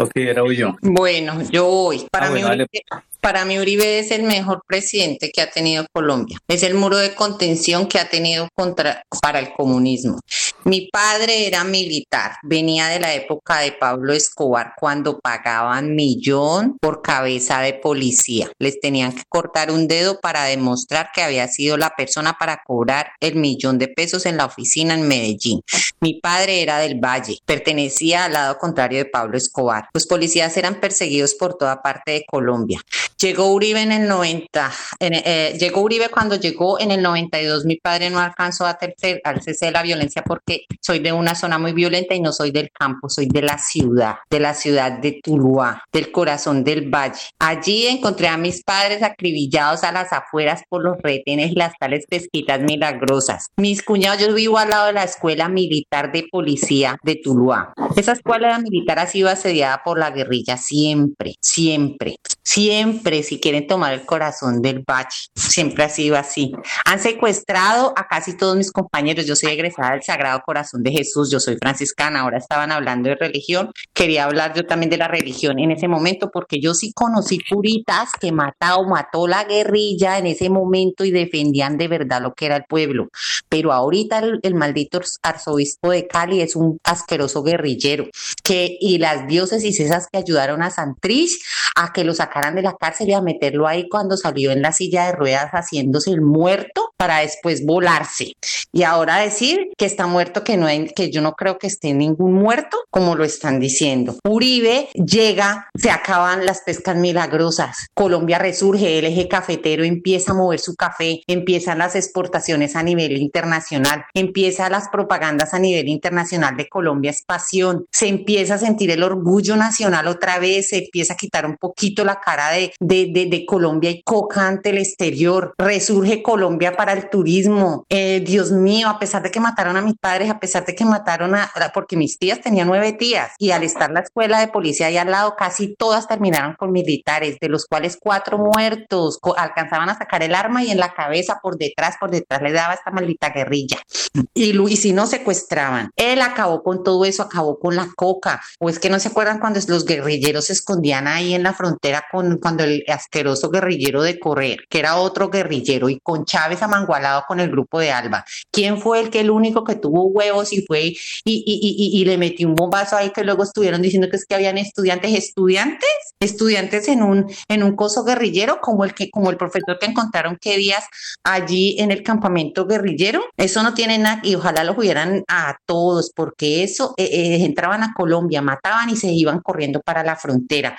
Ok, era yo. Bueno, yo voy. Para ah, mí, para mí Uribe es el mejor presidente que ha tenido Colombia. Es el muro de contención que ha tenido contra, para el comunismo. Mi padre era militar, venía de la época de Pablo Escobar cuando pagaban millón por cabeza de policía. Les tenían que cortar un dedo para demostrar que había sido la persona para cobrar el millón de pesos en la oficina en Medellín. Mi padre era del Valle, pertenecía al lado contrario de Pablo Escobar. Los policías eran perseguidos por toda parte de Colombia. Llegó Uribe en el 90, eh, llegó Uribe cuando llegó en el 92. Mi padre no alcanzó a tercer, al cese de la violencia porque soy de una zona muy violenta y no soy del campo, soy de la ciudad, de la ciudad de Tuluá, del corazón del valle. Allí encontré a mis padres acribillados a las afueras por los retenes y las tales pesquitas milagrosas. Mis cuñados, yo vivo al lado de la escuela militar de policía de Tuluá. Esa escuela militar ha sido asediada por la guerrilla siempre, siempre, siempre si quieren tomar el corazón del bache. Siempre ha sido así. Han secuestrado a casi todos mis compañeros. Yo soy egresada del Sagrado Corazón de Jesús. Yo soy franciscana. Ahora estaban hablando de religión. Quería hablar yo también de la religión en ese momento porque yo sí conocí puritas que mató, mató la guerrilla en ese momento y defendían de verdad lo que era el pueblo. Pero ahorita el, el maldito arzobispo de Cali es un asqueroso guerrillero que y las diócesis esas que ayudaron a Santrich a que lo sacaran de la cárcel y a meterlo ahí cuando salió en la silla de ruedas haciéndose el muerto para después volarse. Y ahora decir que está muerto, que no hay, que yo no creo que esté ningún muerto, como lo están diciendo. Uribe llega, se acaban las pescas milagrosas, Colombia resurge, el eje cafetero empieza a mover su café, empiezan las exportaciones a nivel internacional, empiezan las propagandas a nivel internacional de Colombia es pasión, se empieza a sentir el orgullo nacional otra vez, se empieza a quitar un poquito la cara de, de, de, Colombia y coca ante el exterior, resurge Colombia para el turismo, eh, Dios mío, a pesar de que mataron a mis padres, a pesar de que mataron a, porque mis tías tenían nueve tías y al estar la escuela de policía ahí al lado, casi todas terminaron con militares, de los cuales cuatro muertos, alcanzaban a sacar el arma y en la cabeza, por detrás, por detrás le daba esta maldita guerrilla. Y, y si no secuestraban, él acabó con todo eso, acabó con la coca, o es que no se acuerdan cuando los guerrilleros se escondían ahí en la frontera con cuando el asqueroso guerrillero de Correr, que era otro guerrillero, y con Chávez amangualado con el grupo de Alba. ¿Quién fue el que el único que tuvo huevos y fue y, y, y, y le metió un bombazo ahí que luego estuvieron diciendo que es que habían estudiantes, estudiantes, estudiantes en un, en un coso guerrillero, como el que, como el profesor que encontraron que días allí en el campamento guerrillero? Eso no tiene nada, y ojalá los hubieran a todos, porque eso eh, eh, entraban a Colombia, mataban y se iban corriendo para la frontera.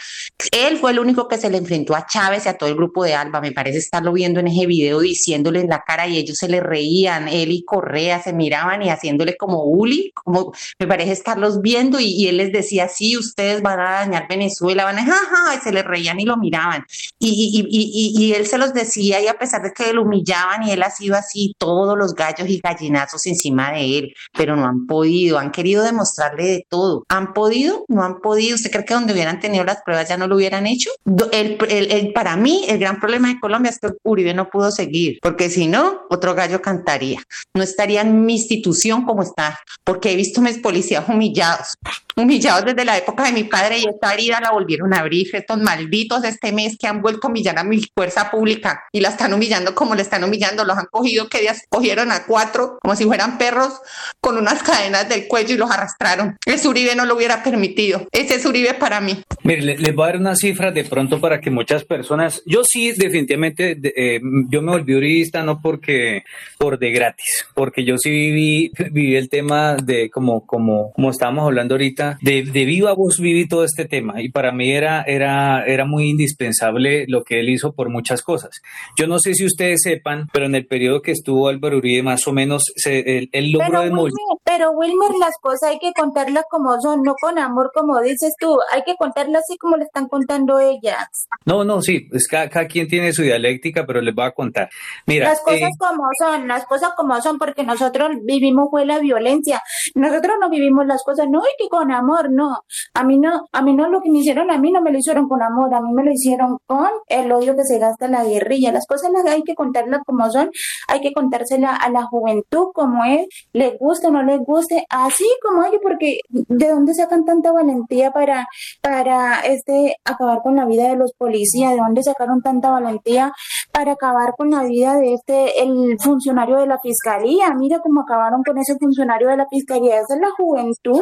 Él fue el único que se le enfrentó a Chávez y a todo el grupo de Alba. Me parece estarlo viendo en ese video diciéndole en la cara y ellos se le reían, él y Correa se miraban y haciéndole como Uli, como me parece estarlos viendo y, él les decía, sí, ustedes van a dañar Venezuela, van a, jaja, y se le reían y lo miraban. Y, y, y, él se los decía y a pesar de que lo humillaban y él ha sido así, todos los gallos y gallinazos encima de él, pero no han podido, han querido demostrarle de todo. ¿Han podido? No han podido. ¿Usted cree que donde hubieran tenido las pruebas ya no lo hubieran hecho? El, el, para mí, el gran problema de Colombia es que Uribe no pudo seguir, porque si no, otro gallo cantaría. No estaría en mi institución como está, porque he visto mis policías humillados, humillados desde la época de mi padre y esta herida la volvieron a abrir estos malditos de este mes que han vuelto a humillar a mi fuerza pública y la están humillando como le están humillando, los han cogido que días cogieron a cuatro como si fueran perros con unas cadenas del cuello y los arrastraron. Ese Uribe no lo hubiera permitido. Ese es Uribe para mí. Mire, les voy a dar una cifra de pronto para que muchas personas, yo sí definitivamente, eh, yo me volví uribista no porque por de gratis, porque yo sí viví, viví el tema de como, como, como estábamos hablando ahorita, de, de viva voz viví todo este tema y para mí era, era, era muy indispensable lo que él hizo por muchas cosas. Yo no sé si ustedes sepan, pero en el periodo que estuvo Álvaro Uribe más o menos, se, él, él logró pero, Wilmer, pero Wilmer, las cosas hay que contarlas como son, no con amor como dices tú, hay que contarlas así como le están contando ellas. No, no, sí, es que cada, quien tiene su dialéctica, pero les voy a contar. Mira, las cosas eh, como son, las cosas como son, porque nosotros vivimos fue la violencia. Nosotros no vivimos las cosas, no, y que con amor, no. A mí no, a mí no lo que me hicieron, a mí no me lo hicieron con amor, a mí me lo hicieron con el odio que se gasta en la guerrilla. Las cosas las hay que contarlas como son, hay que contársela a la juventud como es, le guste o no le guste, así como hay, porque ¿de dónde sacan tanta valentía para, para este acabar con la vida de los policías? ¿De dónde sacaron tanta valentía para acabar con la vida de este, el funcionario de la fiscalía? Mira cómo acabaron con ese funcionario de la fiscalía. Esa es la juventud,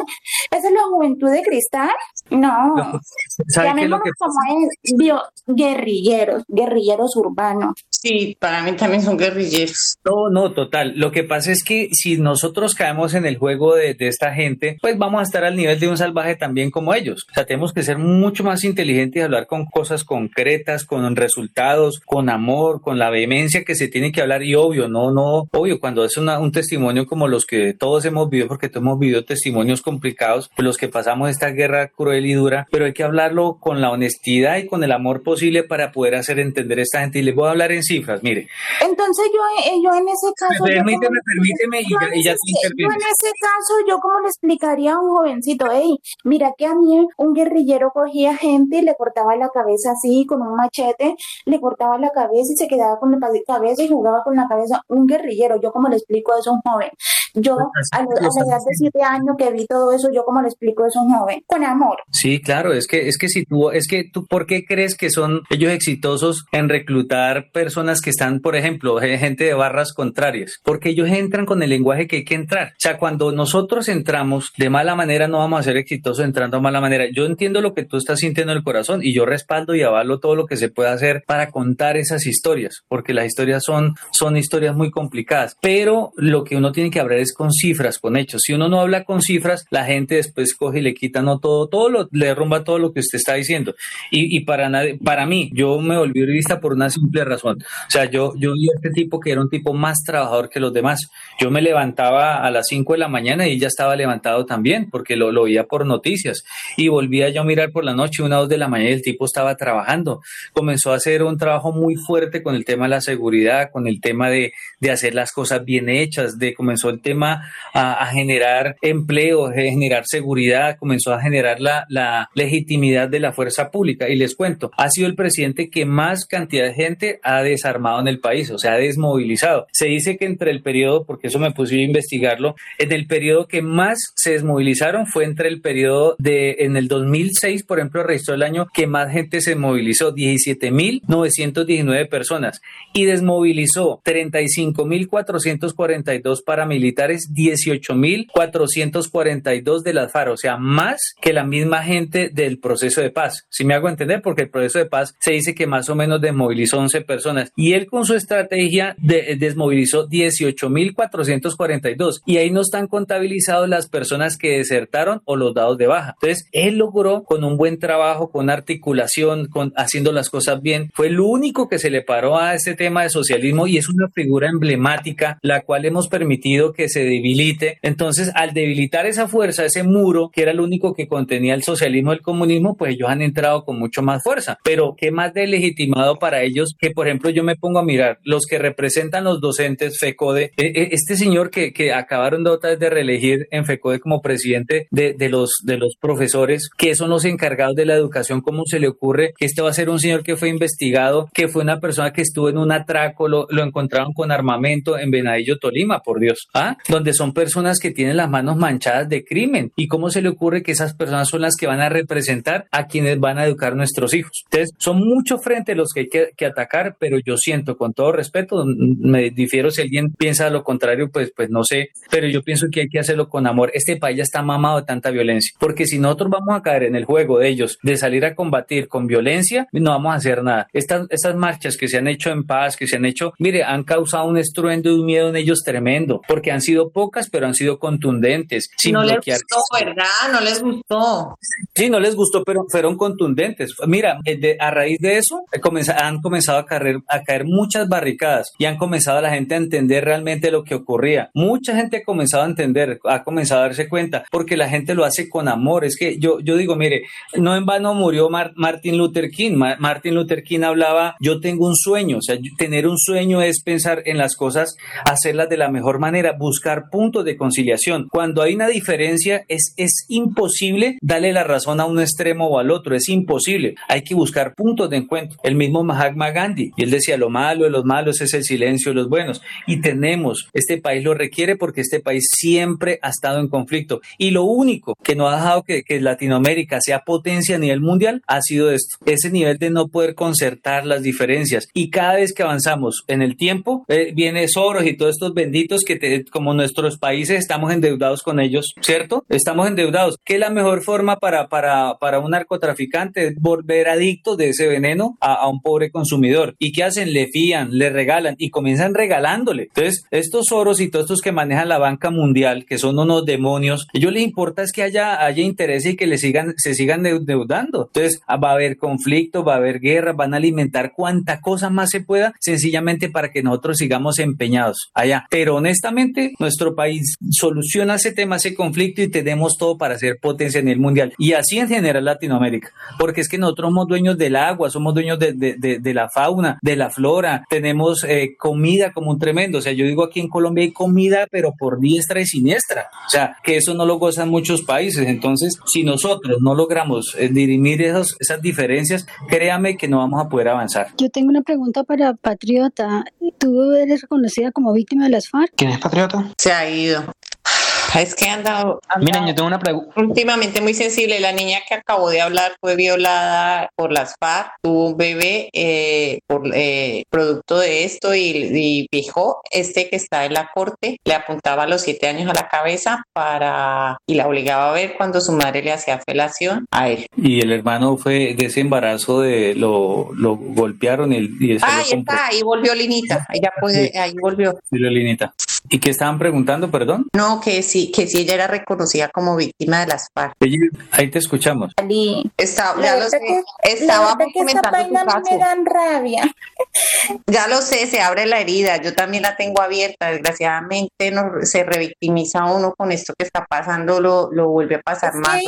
esa es la juventud de cristal. No, llamémoslo como es, guerrilleros, guerrilleros urbanos. Sí, para mí también son guerrilleros. No, no, total. Lo que pasa es que si nosotros caemos en el juego de, de, esta gente, pues vamos a estar al nivel de un salvaje también como ellos. O sea, tenemos que ser mucho más inteligentes y hablar con cosas concretas, con resultados, con amor, con la vehemencia que se tiene que hablar y obvio, no, no, obvio, cuando es una, un testimonio como los que todos hemos vivido, porque todos hemos vivido testimonios complicados, pues los que pasamos esta guerra cruel y dura, pero hay que hablarlo con la honestidad y con el amor posible para poder hacer entender a esta gente. Y les voy a hablar en cifras, mire. Entonces yo, eh, yo en ese caso... Permíteme, permíteme y ya, te Yo en ese caso, yo como le explicaría a un jovencito, hey, mira que a mí un guerrillero cogía gente y le cortaba la cabeza así con un machete, le cortaba la cabeza y se quedaba con la cabeza y jugaba con la cabeza. Un guerrillero, yo como le explico eso a un joven. Yo, a, la edad de siete años que vi todo eso, yo como le explico eso a un joven, con amor. Sí, claro, es que, es que si tú, es que tú, ¿por qué crees que son ellos exitosos en reclutar personas que están, por ejemplo, gente de barras contrarias? Porque ellos entran con el lenguaje que hay que entrar. O sea, cuando nosotros entramos de mala manera, no vamos a ser exitosos entrando de mala manera. Yo entiendo lo que tú estás sintiendo en el corazón y yo respaldo y avalo todo lo que se puede hacer para contar esas historias, porque las historias son, son historias muy complicadas. Pero lo que uno tiene que hablar es con cifras, con hechos. Si uno no habla con cifras, la gente después coge y le quita no todo, todo lo, le derrumba todo lo que usted está diciendo. Y, y para nadie, para mí, yo me volví revista por una simple razón. O sea, yo, yo vi a este tipo que era un tipo más trabajador que los demás. Yo me levantaba a las 5 de la mañana y ya estaba levantado también, porque lo, lo veía por noticias. Y volvía yo a mirar por la noche, una o dos de la mañana, y el tipo estaba trabajando. Comenzó a hacer un trabajo muy fuerte con el tema de la seguridad, con el tema de, de hacer las cosas bien hechas, de comenzó el tema a, generar empleo, a generar seguridad, comenzó a generar la, la, legitimidad de la fuerza pública. Y les cuento, ha sido el presidente que más cantidad de gente ha desarmado en el país, o sea, ha desmovilizado. Se dice que entre el periodo, porque eso me puse a investigarlo, en el periodo que más se desmovilizaron fue entre el periodo de, en el 2006, por ejemplo, registró el año que más gente se movilizó, 17.919 personas, y desmovilizó 35.442 paramilitares, 18.442 de las FARC, o sea, más que la misma gente del proceso de paz. Si me hago entender, porque el proceso de paz se dice que más o menos desmovilizó 11 personas y él con su estrategia de, desmovilizó 18.442 y ahí no están contabilizados las personas que desertaron o los dados de baja. Entonces, él logró con un buen trabajo, con articulación, con haciendo las cosas bien, fue el único que se le paró a este tema de socialismo y es una figura emblemática, la cual hemos permitido que se debilite. Entonces, al debilitar esa fuerza, ese muro, que era el único que contenía el socialismo y el comunismo, pues ellos han entrado con mucho más fuerza. Pero, ¿qué más de legitimado para ellos que, por ejemplo, yo me pongo a mirar los que representan los docentes FECODE, e, e, este señor que, que acabaron de otra vez de reelegir en FECODE como presidente de, de, los, de los profesores, que son los encargados de la educación, ¿cómo se le ocurre que este va a ser un señor que fue investigado, que fue una persona que estuvo en un atraco, lo, lo encontraron con armamento en Venadillo, Tolima, por Dios, ¿ah? Donde son personas que tienen las manos manchadas de crimen. ¿Y cómo se le ocurre que esas personas son las que van a representar a quienes van a educar nuestros hijos? Entonces, son muchos frentes los que hay que, que atacar, pero yo siento, con todo respeto, me difiero si alguien piensa lo contrario, pues, pues no sé, pero yo pienso que hay que hacerlo con amor. Este país ya está mamado de tanta violencia, porque si nosotros vamos a caer en el juego de ellos, de salir a combatir con violencia, no vamos a hacer nada. Estas, estas marchas que se han hecho en paz, que se han hecho, mire, han causado un estruendo y un miedo en ellos tremendo, porque han sido sido pocas, pero han sido contundentes. Sin no les gustó, ¿verdad? No les gustó. Sí, no les gustó, pero fueron contundentes. Mira, eh, a raíz de eso eh, han comenzado a caer, a caer muchas barricadas y han comenzado la gente a entender realmente lo que ocurría. Mucha gente ha comenzado a entender, ha comenzado a darse cuenta, porque la gente lo hace con amor. Es que yo, yo digo, mire, no en vano murió Martin Luther King. Martin Luther King hablaba, yo tengo un sueño, o sea, tener un sueño es pensar en las cosas, hacerlas de la mejor manera, buscar puntos de conciliación. Cuando hay una diferencia, es, es imposible darle la razón a un extremo o al otro, es imposible. Hay que buscar puntos de encuentro. El mismo Mahatma Gandhi, y él decía, lo malo de los malos es el silencio de los buenos. Y tenemos, este país lo requiere porque este país siempre ha estado en conflicto. Y lo único que no ha dejado que, que Latinoamérica sea potencia a nivel mundial ha sido esto, ese nivel de no poder concertar las diferencias. Y cada vez que avanzamos en el tiempo, eh, viene Soros y todos estos benditos que como nuestros países estamos endeudados con ellos, ¿cierto? Estamos endeudados. ¿Qué es la mejor forma para, para, para un narcotraficante? Volver adicto de ese veneno a, a un pobre consumidor. ¿Y qué hacen? Le fían, le regalan y comienzan regalándole. Entonces, estos Soros y todos estos que manejan la banca mundial, que son unos demonios, a ellos les importa es que haya, haya interés y que le sigan, se sigan endeudando. Entonces, va a haber conflicto, va a haber guerra, van a alimentar cuanta cosa más se pueda, sencillamente para que nosotros sigamos empeñados allá. Pero honestamente, nuestro país soluciona ese tema, ese conflicto y tenemos todo para ser potencia en el mundial. Y así en general Latinoamérica, porque es que nosotros somos dueños del agua, somos dueños de, de, de, la fauna, de la flora, tenemos eh, comida como un tremendo. O sea, yo digo aquí en Colombia hay comida, pero por diestra y siniestra. O sea, que eso no lo gozan muchos países. Entonces, si nosotros no logramos eh, dirimir esos, esas diferencias, créame que no vamos a poder avanzar. Yo tengo una pregunta para Patriota. ¿Tú eres reconocida como víctima de las FARC? ¿Quién es Patriota? Se ha ido. Es que han dado, Miren, yo tengo una pregunta. Últimamente muy sensible. La niña que acabó de hablar fue violada por las FARC, tuvo un bebé eh, por eh, producto de esto y, y viejo, este que está en la corte, le apuntaba a los siete años a la cabeza para y la obligaba a ver cuando su madre le hacía felación a él. Y el hermano fue de ese embarazo de lo, lo golpearon y, y ah, ahí está, ahí volvió Linita, ella puede, ahí volvió. Sí, Linita. ¿Y qué estaban preguntando, perdón? No, que sí, que si ella era reconocida como víctima de las FARC. Ahí te escuchamos. Está, ya lo sé. Estaba comentando me dan rabia. Ya lo sé, se abre la herida. Yo también la tengo abierta. Desgraciadamente no, se revictimiza uno con esto que está pasando, lo, lo vuelve a pasar más.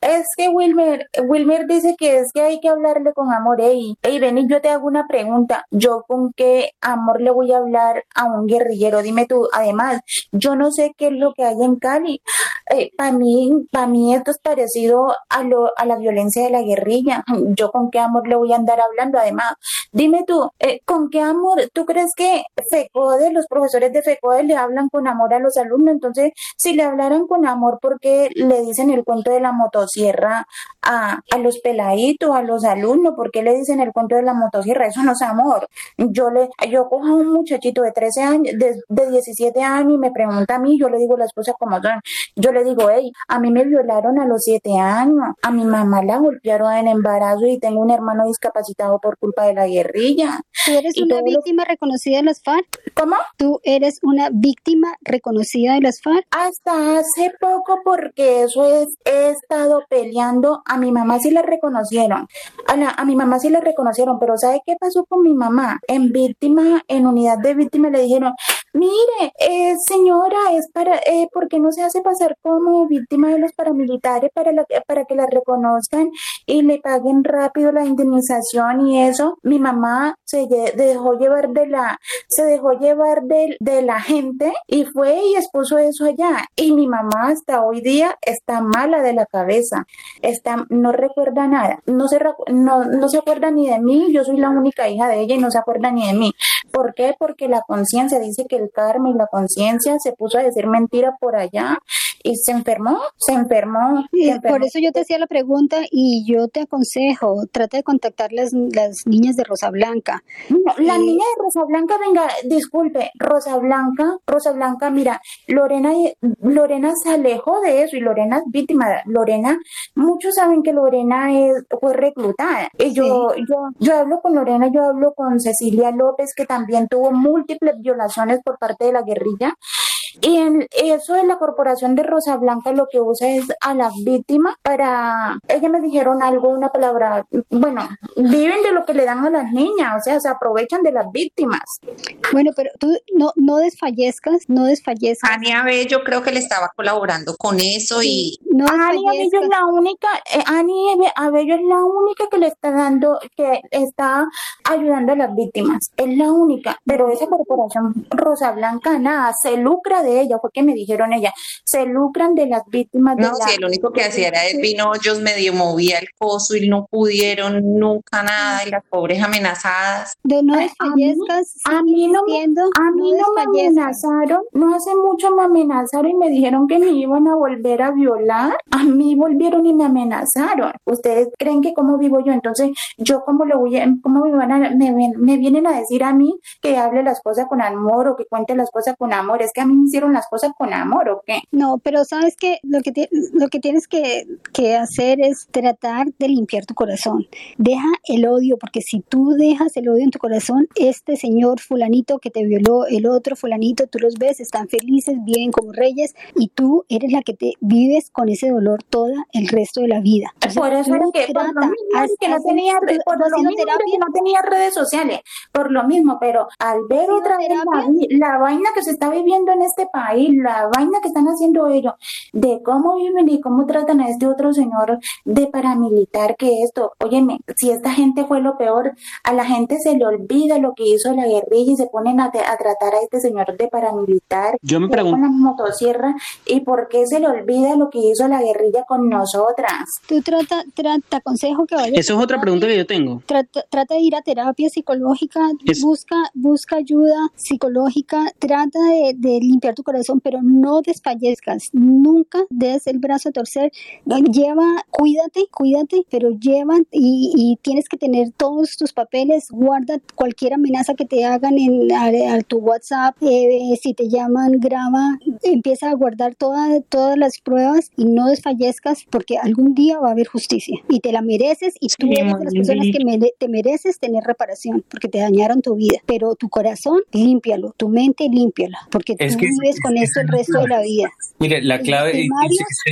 Es que Wilmer, Wilmer dice que es que hay que hablarle con amor. Ey, ey, ven y yo te hago una pregunta. ¿Yo con qué amor le voy a hablar a un guerrillero? Dime tú, además, yo no sé qué es lo que hay en Cali. Eh, para mí, para mí esto es parecido a, lo, a la violencia de la guerrilla. Yo con qué amor le voy a andar hablando. Además, dime tú, eh, ¿con qué amor? ¿Tú crees que FECODE, los profesores de FECODE le hablan con amor a los alumnos? Entonces, si le hablaran con amor, ¿por qué le dicen el cuento de la motosierra a, a los peladitos, a los alumnos? ¿Por qué le dicen el cuento de la motosierra? Eso no es amor. Yo le, yo cojo a un muchachito de 13 años, de, de 17 años y me pregunta a mí, yo le digo las cosas como son. Yo le digo, hey, a mí me violaron a los 7 años, a mi mamá la golpearon en embarazo y tengo un hermano discapacitado por culpa de la guerrilla. ¿Tú eres una víctima reconocida de las FARC? ¿Cómo? ¿Tú eres una víctima reconocida de las FARC? Hasta hace poco porque eso es, he estado peleando, a mi mamá sí la reconocieron, a, la, a mi mamá sí la reconocieron, pero ¿sabe qué pasó con mi mamá? En víctima, en unidad de víctima le dijeron, mire, eh, señora, es para, eh, ¿por qué no se hace pasar como víctima de los paramilitares para, la, para que la reconozcan y le paguen rápido la indemnización y eso? Mi mamá se dejó llevar de la, se dejó llevar de, de la gente y fue y expuso eso allá. Y mi mamá hasta hoy día está mala de la cabeza, está, no recuerda nada, no se, no, no se acuerda ni de mí, yo soy la única hija de ella y no se acuerda ni de mí. ¿Por qué? Porque la conciencia dice que el karma y la conciencia se puso a decir mentira por allá y se enfermó, se enfermó. Por eso yo te hacía la pregunta y yo te aconsejo, trata de contactar las, las niñas de Rosa Blanca. la niña de Rosa Blanca, venga, disculpe, Rosa Blanca, Rosa Blanca, mira, Lorena, Lorena se alejó de eso y Lorena es víctima. Lorena, muchos saben que Lorena es, fue reclutada. Y yo, yo, yo hablo con Lorena, yo hablo con Cecilia López, que también tuvo múltiples violaciones por parte de la guerrilla Y en eso de la corporación de Rosa Blanca lo que usa es a las víctimas para, ellas me dijeron algo, una palabra, bueno, viven de lo que le dan a las niñas, o sea, se aprovechan de las víctimas. Bueno, pero tú no, no desfallezcas, no desfallezcas. Ania yo creo que le estaba colaborando con eso y... No Ani Abello es la única, eh, Ani Abello es la única que le está dando, que está ayudando a las víctimas, es la única, pero esa corporación Rosa Blanca nada, se lucra de ella, fue que me dijeron ella, se lucran de las víctimas. No, de sí, el único que hacía era el vino, ellos medio movía el coso y no pudieron nunca nada, y las pobres amenazadas. De no desfallezcas, a mí, no, a mí no, me amenazaron, no hace mucho me amenazaron y me dijeron que me iban a volver a violar, a mí volvieron y me amenazaron. ¿Ustedes creen que cómo vivo yo? Entonces, yo cómo lo voy a, cómo me, van a, me, me vienen a decir a mí que hable las cosas con amor o que cuente las cosas con amor. Es que a mí me hicieron las cosas con amor o qué. No, pero sabes que lo que, lo que tienes que, que hacer es tratar de limpiar tu corazón. Deja el odio, porque si tú dejas el odio en tu corazón, este señor fulanito que te violó, el otro fulanito, tú los ves, están felices, viven como reyes y tú eres la que te vives con ese dolor todo el resto de la vida. por eso que, por lo mismo que no tenía, por lo mismo que no tenía redes sociales, por lo mismo, pero al ver otra vez la, vaina que se está viviendo en este país, la vaina que están haciendo ellos, de cómo viven y cómo tratan a este otro señor de paramilitar que esto, óyeme, si esta gente fue lo peor, a la gente se le olvida lo que hizo la guerrilla y se ponen a, tratar a este señor de paramilitar. Yo me pregunto. Con las motosierras y por qué se le olvida lo que hizo la guerrilla con nosotras. Tú trata, trata te aconsejo que vayas. Eso es otra pregunta que yo tengo. Trata, trata de ir a terapia psicológica, busca, busca ayuda psicológica, trata de, de, limpiar tu corazón, pero no desfallezcas, nunca des el brazo a torcer, lleva, cuídate, cuídate, pero lleva y, y tienes que tener todos tus papeles, guarda cualquier amenaza que te hagan en a, tu WhatsApp, eh, si te llaman, graba, empieza a guardar toda, todas las pruebas y no desfallezcas porque algún día va a haber justicia y te la mereces y tú eres de las personas que te mereces tener reparación porque te dañaron tu vida, pero tu corazón límpialo, tu mente límpiala porque tú vives con esto el resto de la vida. Mire, la clave es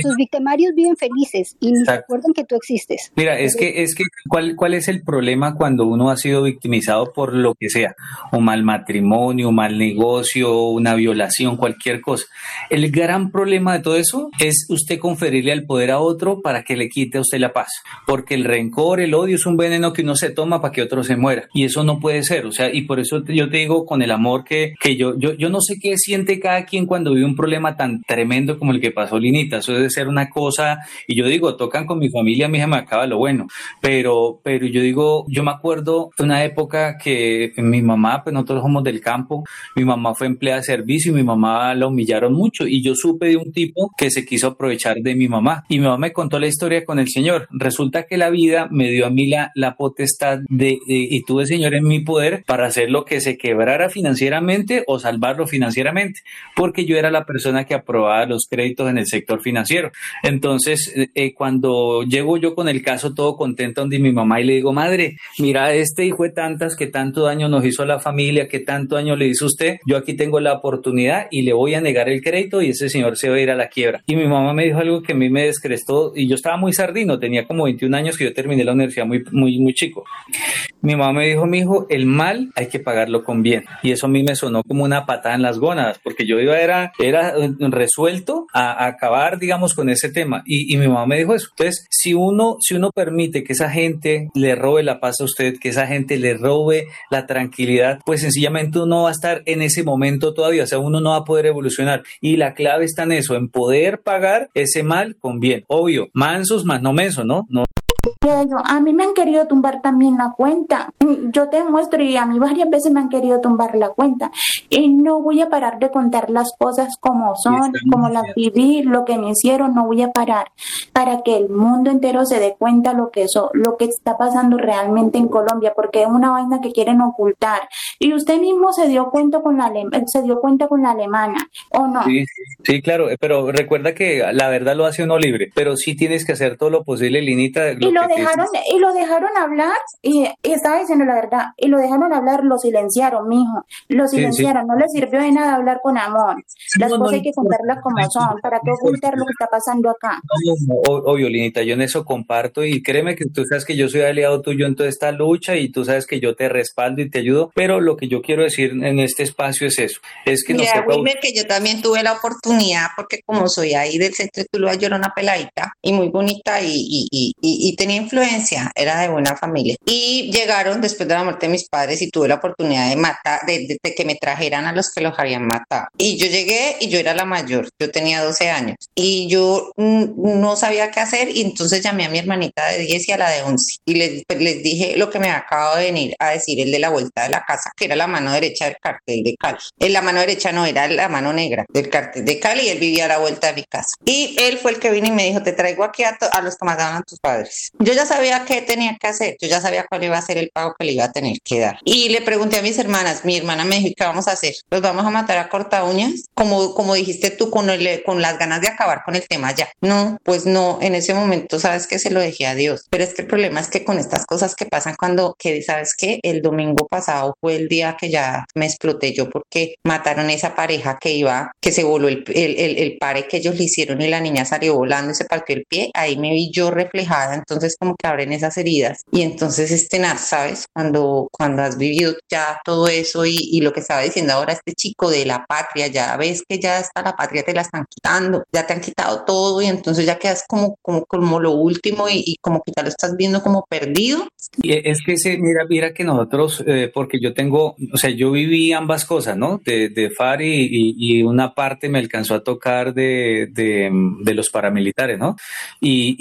tus victimarios viven felices y ni recuerdan que tú existes. Mira, es que es que ¿cuál, cuál es el problema cuando uno ha sido victimizado por lo que sea, un mal matrimonio, un mal negocio, una violación, cualquier cosa. El gran problema de todo eso es usted conferirle al poder a otro para que le quite a usted la paz, porque el rencor, el odio es un veneno que uno se toma para que otro se muera y eso no puede ser, o sea, y por eso yo te digo con el amor que, que yo, yo, yo no sé qué siente cada quien cuando vive un problema tan tremendo como el que pasó Linita, eso debe ser una cosa, y yo digo, tocan con mi familia, mi hija me acaba lo bueno, pero, pero yo digo, yo me acuerdo de una época que mi mamá, pues nosotros somos del campo, mi mamá fue empleada de servicio y mi mamá la humillaron mucho. Y yo supe de un tipo que se quiso aprovechar de mi mamá. Y mi mamá me contó la historia con el Señor. Resulta que la vida me dio a mí la, la potestad de, y tuve Señor en mi poder para hacer lo que se quebrara financieramente o salvarlo financieramente, porque yo era la persona que aprobaba los créditos en el sector financiero. Entonces, eh, eh, cuando llego yo con el caso todo contento donde mi mamá y le digo, madre, mira, este hijo de tantas que tanto daño nos hizo a la familia, que tanto daño le hizo usted, yo aquí tengo la oportunidad y le voy a negar el crédito y ese señor se va a ir a la quiebra. Y mi mamá me dijo algo que a mí me descrestó y yo estaba muy sardino, tenía como 21 años que yo terminé la universidad muy, muy, muy chico. Mi mamá me dijo, mi hijo, el mal hay que pagarlo con bien. Y eso a mí me sonó como una patada en las gónadas, porque yo iba, era, era resuelto a, acabar, digamos, con ese tema. Y, y, mi mamá me dijo eso. Entonces, si uno, si uno permite que esa gente le robe la paz a usted, que esa gente le robe la tranquilidad, pues sencillamente uno va a estar en ese momento todavía, o sea, uno no va a poder evolucionar. Y la clave está en eso, en poder pagar ese mal con bien. Obvio, mansos más no mensos, ¿no? No a mí me han querido tumbar también la cuenta. Yo te muestro y a mí varias veces me han querido tumbar la cuenta. Y no voy a parar de contar las cosas como son, como las viví, lo que me hicieron, no voy a parar para que el mundo entero se dé cuenta lo que eso, lo que está pasando realmente en Colombia, porque es una vaina que quieren ocultar. Y usted mismo se dio cuenta con la se dio cuenta con la alemana, ¿o no? Sí, sí, claro, pero recuerda que la verdad lo hace uno libre, pero sí tienes que hacer todo lo posible, Linita. lo dejaron, y lo dejaron hablar y, estaba diciendo la verdad y lo dejaron hablar, lo silenciaron, mijo, lo silenciaron, no le sirvió de nada hablar con amor. Las cosas hay que contarlas como son, para qué ocultar lo que está pasando acá. obvio, Linita, yo en eso comparto y créeme que tú sabes que yo soy aliado tuyo en toda esta lucha y tú sabes que yo te respaldo y te ayudo, pero lo que yo quiero decir en este espacio es eso, es que Mira, Wilmer, que yo también tuve la oportunidad, porque como soy ahí del centro de Tuluá, yo era una peladita y muy bonita y, y, y, y tenía influencia, era de buena familia. Y llegaron después de la muerte de mis padres y tuve la oportunidad de matar, de, que me trajeran a los que los habían matado. Y yo llegué y yo era la mayor, yo tenía 12 años y yo no sabía qué hacer y entonces llamé a mi hermanita de 10 y a la de 11 y les, pues, les dije lo que me acabo de venir a decir, el de la vuelta de la casa, que era la mano derecha del cartel de Cali. En la mano derecha no, era la mano negra del cartel de Cali él vivía a la vuelta de mi casa. Y él fue el que vino y me dijo, te traigo aquí a, a los que mataron a tus padres. Yo ya sabía qué tenía que hacer, yo ya sabía cuál iba a ser el pago que le iba a tener que dar. Y le pregunté a mis hermanas, mi hermana me dijo, ¿qué vamos a hacer? ¿Los vamos a matar a corta uñas? Como, como dijiste tú, con, el, con las ganas de acabar con el tema ya. No, pues no, en ese momento sabes que se lo dejé a Dios. Pero es que el problema es que con estas cosas que pasan cuando, que sabes que el domingo pasado fue el día que ya me exploté yo porque mataron esa pareja que iba, que se voló el, el, el, el pare que ellos le hicieron y la niña salió volando y se partió el pie. Ahí me vi yo reflejada, entonces como que abren esas heridas. Y entonces este ¿sabes? Cuando, cuando has vivido ya todo eso y, y lo que estaba diciendo ahora este chico de la patria, ya ves que ya está la patria, te la están quitando, ya te han quitado todo y entonces ya quedas como, como, como lo último y, como que ya lo estás viendo como perdido. Y es que se, mira, mira que nosotros, eh, porque yo tengo, o sea, yo viví ambas cosas, ¿no? De, de y, y, una parte me alcanzó a tocar de, de, de los paramilitares, ¿no? Y,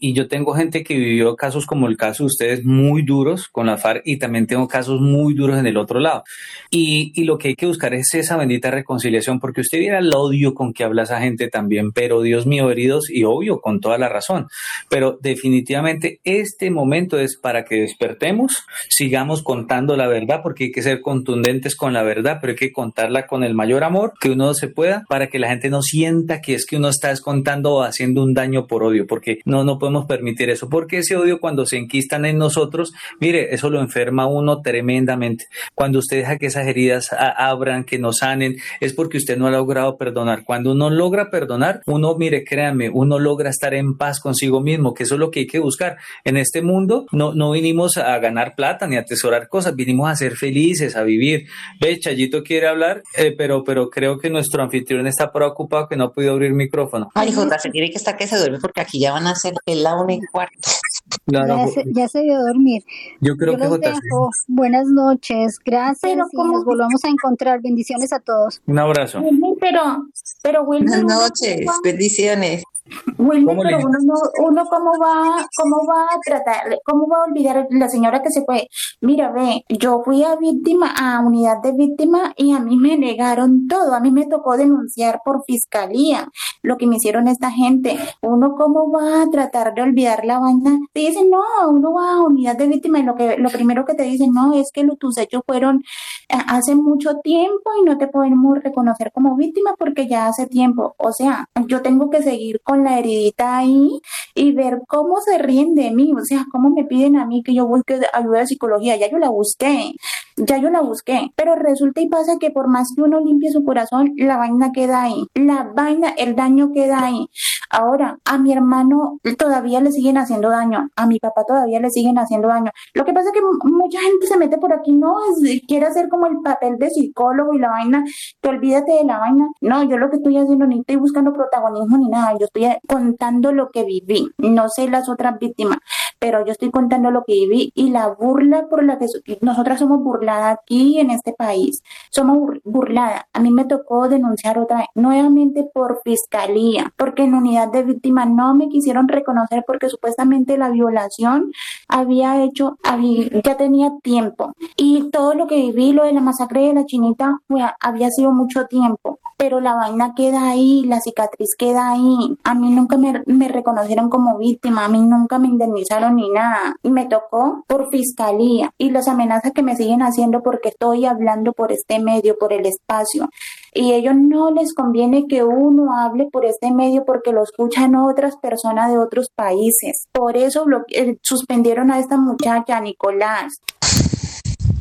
y, yo tengo gente que vivió casos como el caso de ustedes muy duros con la FARC y también tengo casos muy duros en el otro lado. Y, y lo que hay que buscar es esa bendita reconciliación, porque usted viera el odio con que habla esa gente también, pero Dios mío, heridos y obvio, con toda la razón. Pero definitivamente este momento es para que despertemos, sigamos contando la verdad, porque hay que ser contundentes con la verdad, pero hay que contarla con el mayor amor que uno se pueda para que la gente no sienta que es que uno está contando o haciendo un daño por odio, porque no, no podemos permitir eso, ese odio cuando se enquistan en nosotros, mire, eso lo enferma uno tremendamente. Cuando usted deja que esas heridas abran, que no sanen, es porque usted no ha logrado perdonar. Cuando uno logra perdonar, uno, mire, créanme, uno logra estar en paz consigo mismo, que eso es lo que hay que buscar. En este mundo no, no vinimos a ganar plata ni a atesorar cosas, vinimos a ser felices, a vivir. Ve, Chayito quiere hablar, eh, pero, pero creo que nuestro anfitrión está preocupado que no ha podido abrir micrófono. Ay, Jota, se tiene que estar que se duerme porque aquí ya van a ser el la una y cuarto ya, se, dio a dormir. Yo creo que Buenas noches, gracias y nos volvamos a encontrar. Bendiciones a todos. Un abrazo. Pero, pero Buenas noches, bendiciones. Wilmer, pero uno, no, uno cómo va, cómo va a tratar, cómo va a olvidar la señora que se fue. Mira, ve, yo fui a víctima, a unidad de víctima y a mí me negaron todo. A mí me tocó denunciar por fiscalía lo que me hicieron esta gente. Uno cómo va a tratar de olvidar la vaina. Te dicen, no, uno va a unidad de víctima y lo que, lo primero que te dicen, no, es que tus hechos fueron eh, hace mucho tiempo y no te podemos reconocer como víctima porque ya hace tiempo. O sea, yo tengo que seguir con la heridita ahí y ver cómo se ríen de mí, o sea, cómo me piden a mí que yo busque ayuda de psicología, ya yo la busqué, ya yo la busqué, pero resulta y pasa que por más que uno limpie su corazón, la vaina queda ahí, la vaina, el daño queda ahí. Ahora, a mi hermano todavía le siguen haciendo daño, a mi papá todavía le siguen haciendo daño. Lo que pasa es que mucha gente se mete por aquí, no, quiere hacer como el papel de psicólogo y la vaina, que olvídate de la vaina. No, yo lo que estoy haciendo ni estoy buscando protagonismo ni nada, yo estoy contando lo que viví, no sé las otras víctimas, pero yo estoy contando lo que viví y la burla por la que nosotras somos burladas aquí en este país, somos burladas. A mí me tocó denunciar otra vez, nuevamente por fiscalía, porque en unidad de víctimas no me quisieron reconocer porque supuestamente la violación había hecho, ya tenía tiempo y todo lo que viví, lo de la masacre de la chinita, había sido mucho tiempo, pero la vaina queda ahí, la cicatriz queda ahí. A mí nunca me, me reconocieron como víctima, a mí nunca me indemnizaron ni nada. Y me tocó por fiscalía y las amenazas que me siguen haciendo porque estoy hablando por este medio, por el espacio. Y a ellos no les conviene que uno hable por este medio porque lo escuchan otras personas de otros países. Por eso eh, suspendieron a esta muchacha, Nicolás.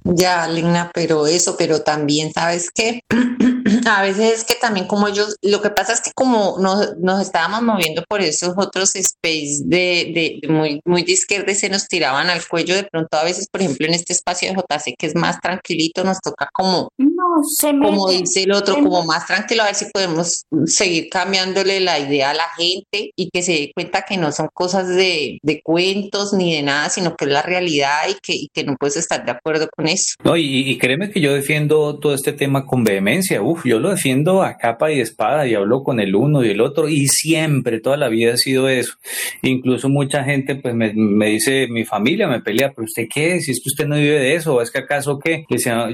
Ya, Lina, pero eso, pero también, ¿sabes qué? a veces es que también como ellos, lo que pasa es que como nos, nos estábamos moviendo por esos otros space de, de, muy, muy de izquierda y se nos tiraban al cuello, de pronto a veces, por ejemplo, en este espacio de JC que es más tranquilito, nos toca como, no, se como dice el otro, como más tranquilo, a ver si podemos seguir cambiándole la idea a la gente y que se dé cuenta que no son cosas de, de cuentos ni de nada, sino que es la realidad y que, y que no puedes estar de acuerdo con eso. No, y, y créeme que yo defiendo todo este tema con vehemencia, yo lo defiendo a capa y espada y hablo con el uno y el otro y siempre, toda la vida ha sido eso. Incluso mucha gente pues me, me dice, mi familia me pelea, pero usted qué, si es que usted no vive de eso, o es que acaso qué,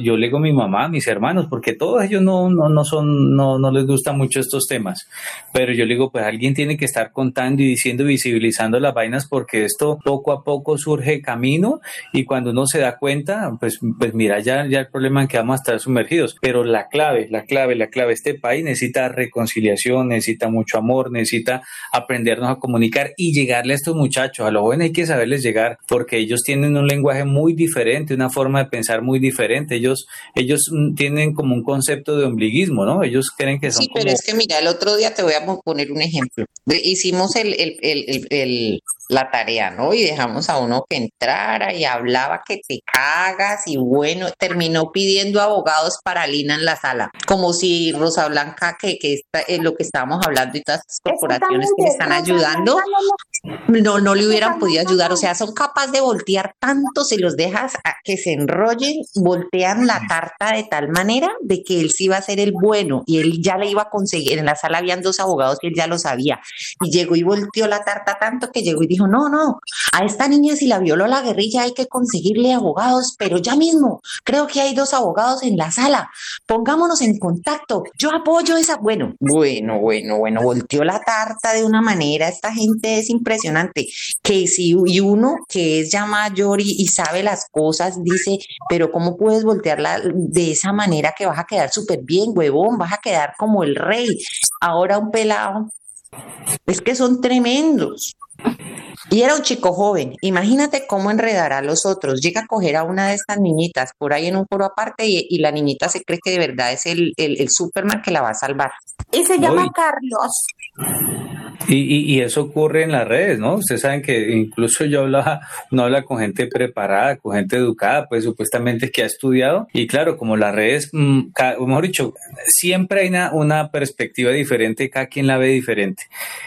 yo le digo a mi mamá, a mis hermanos, porque todos ellos no, no, no son, no, no les gustan mucho estos temas, pero yo le digo, pues alguien tiene que estar contando y diciendo, visibilizando las vainas porque esto poco a poco surge camino y cuando uno se da cuenta, pues, pues mira ya, ya el problema en que vamos a estar sumergidos, pero la clave, la clave, la clave, este país necesita reconciliación, necesita mucho amor, necesita aprendernos a comunicar y llegarle a estos muchachos, a los jóvenes hay que saberles llegar porque ellos tienen un lenguaje muy diferente, una forma de pensar muy diferente, ellos, ellos mm, tienen como un concepto de ombliguismo, ¿no? Ellos creen que son... Sí, pero es que mira, el otro día te voy a poner un ejemplo. Hicimos el, el, el, el la tarea, ¿no? Y dejamos a uno que entrara y hablaba que te cagas y bueno, terminó pidiendo abogados para Lina en la sala, como si Rosa Blanca, que, que está, es lo que estábamos hablando y todas estas corporaciones que le están ayudando, no, no. le hubieran podido ayudar, o sea, son capaces de voltear tanto, se los dejas a que se enrollen, voltean la tarta de tal manera de que él sí iba a ser el bueno y él ya le iba a conseguir, en la sala habían dos abogados y él ya lo sabía, y llegó y volteó la tarta tanto que llegó y dijo, dijo, no, no, a esta niña si la violó la guerrilla hay que conseguirle abogados, pero ya mismo, creo que hay dos abogados en la sala, pongámonos en contacto, yo apoyo esa, bueno, bueno, bueno, bueno, volteó la tarta de una manera, esta gente es impresionante, que si y uno que es ya mayor y, y sabe las cosas, dice, pero ¿cómo puedes voltearla de esa manera que vas a quedar súper bien, huevón, vas a quedar como el rey? Ahora un pelado es que son tremendos. Y era un chico joven. Imagínate cómo enredar a los otros. Llega a coger a una de estas niñitas por ahí en un foro aparte y, la niñita se cree que de verdad es el, el, el Superman que la va a salvar. Y se llama Carlos. Y, y, eso ocurre en las redes, ¿no? Ustedes saben que incluso yo hablaba, no habla con gente preparada, con gente educada, pues supuestamente que ha estudiado. Y claro, como las redes, mm, mejor dicho, siempre hay una, perspectiva diferente, cada quien la ve diferente.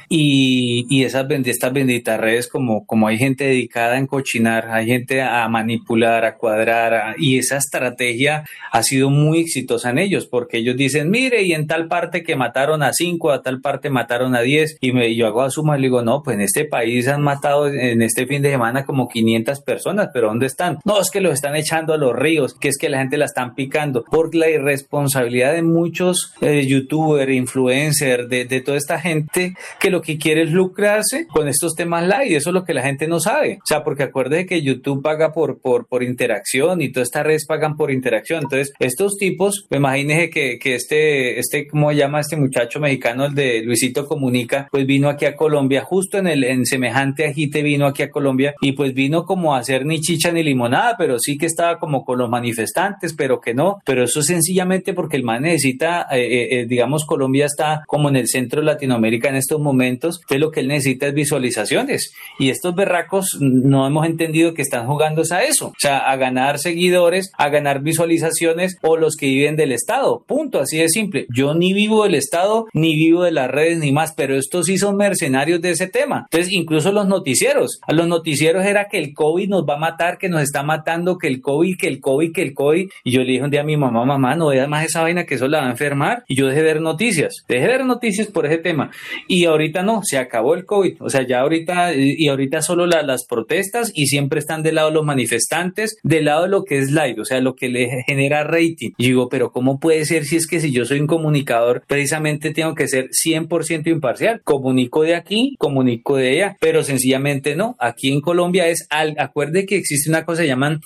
Y, y esas, estas benditas redes, como, como hay gente dedicada a encochinar, hay gente a manipular, a cuadrar, y esa estrategia ha sido muy exitosa en ellos, porque ellos dicen, mire, y en tal parte que mataron a cinco, a tal parte mataron a diez, y me yo hago a suma y digo, no, pues en este país han matado en este fin de semana como 500 personas, pero ¿dónde están? No, es que los están echando a los ríos, que es que la gente la están picando por la irresponsabilidad de muchos eh, youtubers, influencers, de, de, toda esta gente que lo que quiere es lucrarse con estos temas live, eso es lo que la gente no sabe. O sea, porque acuerde que YouTube paga por, por, por interacción y todas estas redes pagan por interacción. Entonces, estos tipos, imagínese que, que este, este, ¿cómo llama este muchacho mexicano, el de Luisito Comunica? Pues vino aquí a Colombia, justo en el en semejante agite vino aquí a Colombia y pues vino como a hacer ni chicha ni limonada, pero sí que estaba como con los manifestantes, pero que no, pero eso sencillamente porque el man necesita, eh, eh, eh, digamos, Colombia está como en el centro de Latinoamérica en estos momentos, entonces lo que él necesita es visualizaciones. Y estos berracos no hemos entendido que están jugando a eso, o sea, a ganar seguidores, a ganar visualizaciones o los que viven del Estado, punto, así de simple. Yo ni vivo del Estado, ni vivo de las redes, ni más, pero estos sí son mercenarios de ese tema. Entonces, incluso los noticieros, a los noticieros era que el COVID nos va a matar, que nos está matando, que el COVID, que el COVID, que el COVID. Y yo le dije un día a mi mamá, mamá, no veas más esa vaina que eso la va a enfermar. Y yo dejé de ver noticias, dejé de ver noticias por ese tema. Y ahorita no, se acabó el COVID. O sea, ya ahorita, y ahorita solo las protestas y siempre están del lado los manifestantes, del lado de lo que es live, o sea, lo que le genera rating. Y digo, pero ¿cómo puede ser si es que si yo soy un comunicador, precisamente tengo que ser 100% imparcial? Como comunico de aquí, comunico de allá, pero sencillamente no. Aquí en Colombia es, al, acuerde que existe una cosa que llaman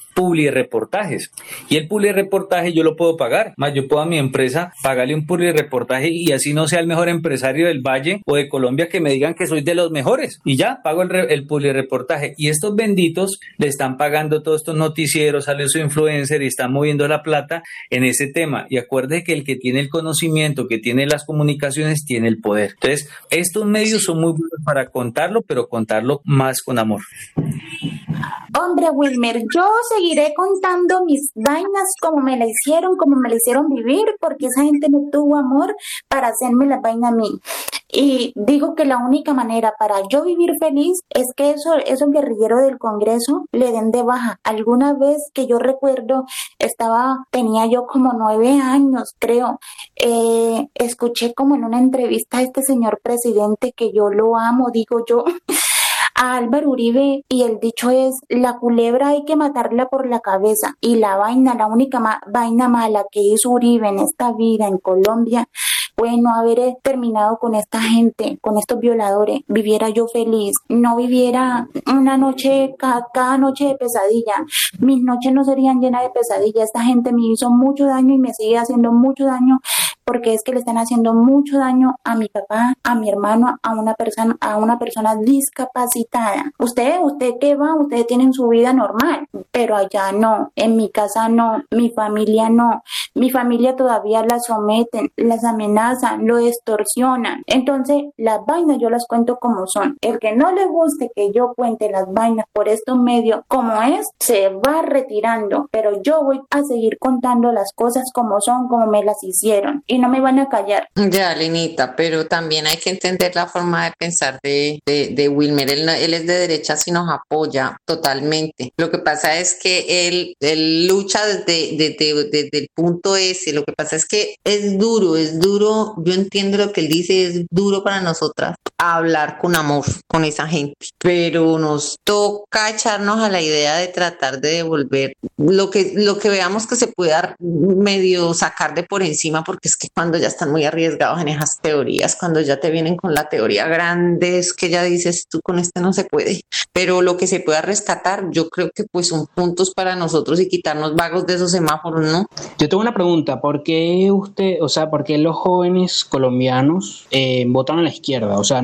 reportajes y el reportaje yo lo puedo pagar, más yo puedo a mi empresa pagarle un reportaje y así no sea el mejor empresario del Valle o de Colombia que me digan que soy de los mejores y ya pago el, el reportaje y estos benditos le están pagando todos estos noticieros, sale su influencer y están moviendo la plata en ese tema y acuerde que el que tiene el conocimiento, que tiene las comunicaciones, tiene el poder. Entonces, estos medios son muy buenos para contarlo, pero contarlo más con amor. Hombre, Wilmer, yo seguiré contando mis vainas como me la hicieron, como me la hicieron vivir, porque esa gente no tuvo amor para hacerme la vaina a mí. Y digo que la única manera para yo vivir feliz es que eso, esos guerrilleros del Congreso le den de baja. Alguna vez que yo recuerdo, estaba, tenía yo como nueve años, creo, eh, escuché como en una entrevista a este señor presidente que yo lo amo, digo yo, a Álvaro Uribe y el dicho es, la culebra hay que matarla por la cabeza y la vaina, la única vaina mala que hizo Uribe en esta vida en Colombia fue no haber terminado con esta gente, con estos violadores, viviera yo feliz, no viviera una noche, cada, cada, noche de pesadilla, mis noches no serían llenas de pesadilla, esta gente me hizo mucho daño y me sigue haciendo mucho daño porque es que le están haciendo mucho daño a mi papá, a mi hermano, a una persona, a una persona discapacitada. Usted, usted qué va, ustedes tienen su vida normal, pero allá no, en mi casa no, mi familia no, mi familia todavía la someten, las amenazan, lo extorsionan. Entonces, las vainas yo las cuento como son. El que no le guste que yo cuente las vainas por estos medios como es, se va retirando, pero yo voy a seguir contando las cosas como son, como me las hicieron no me van a callar. Ya, Lenita, pero también hay que entender la forma de pensar de, de, Wilmer. Él, él, es de derecha si nos apoya totalmente. Lo que pasa es que él, él lucha desde, desde, desde, el punto ese. Lo que pasa es que es duro, es duro. Yo entiendo lo que él dice, es duro para nosotras hablar con amor con esa gente, pero nos toca echarnos a la idea de tratar de devolver lo que, lo que veamos que se pueda medio sacar de por encima, porque es que cuando ya están muy arriesgados en esas teorías, cuando ya te vienen con la teoría grande, es que ya dices, tú con este no se puede, pero lo que se pueda rescatar, yo creo que pues son puntos para nosotros y quitarnos vagos de esos semáforos, ¿no? Yo tengo una pregunta, ¿por qué usted, o sea, por qué los jóvenes colombianos eh, votan a la izquierda? O sea,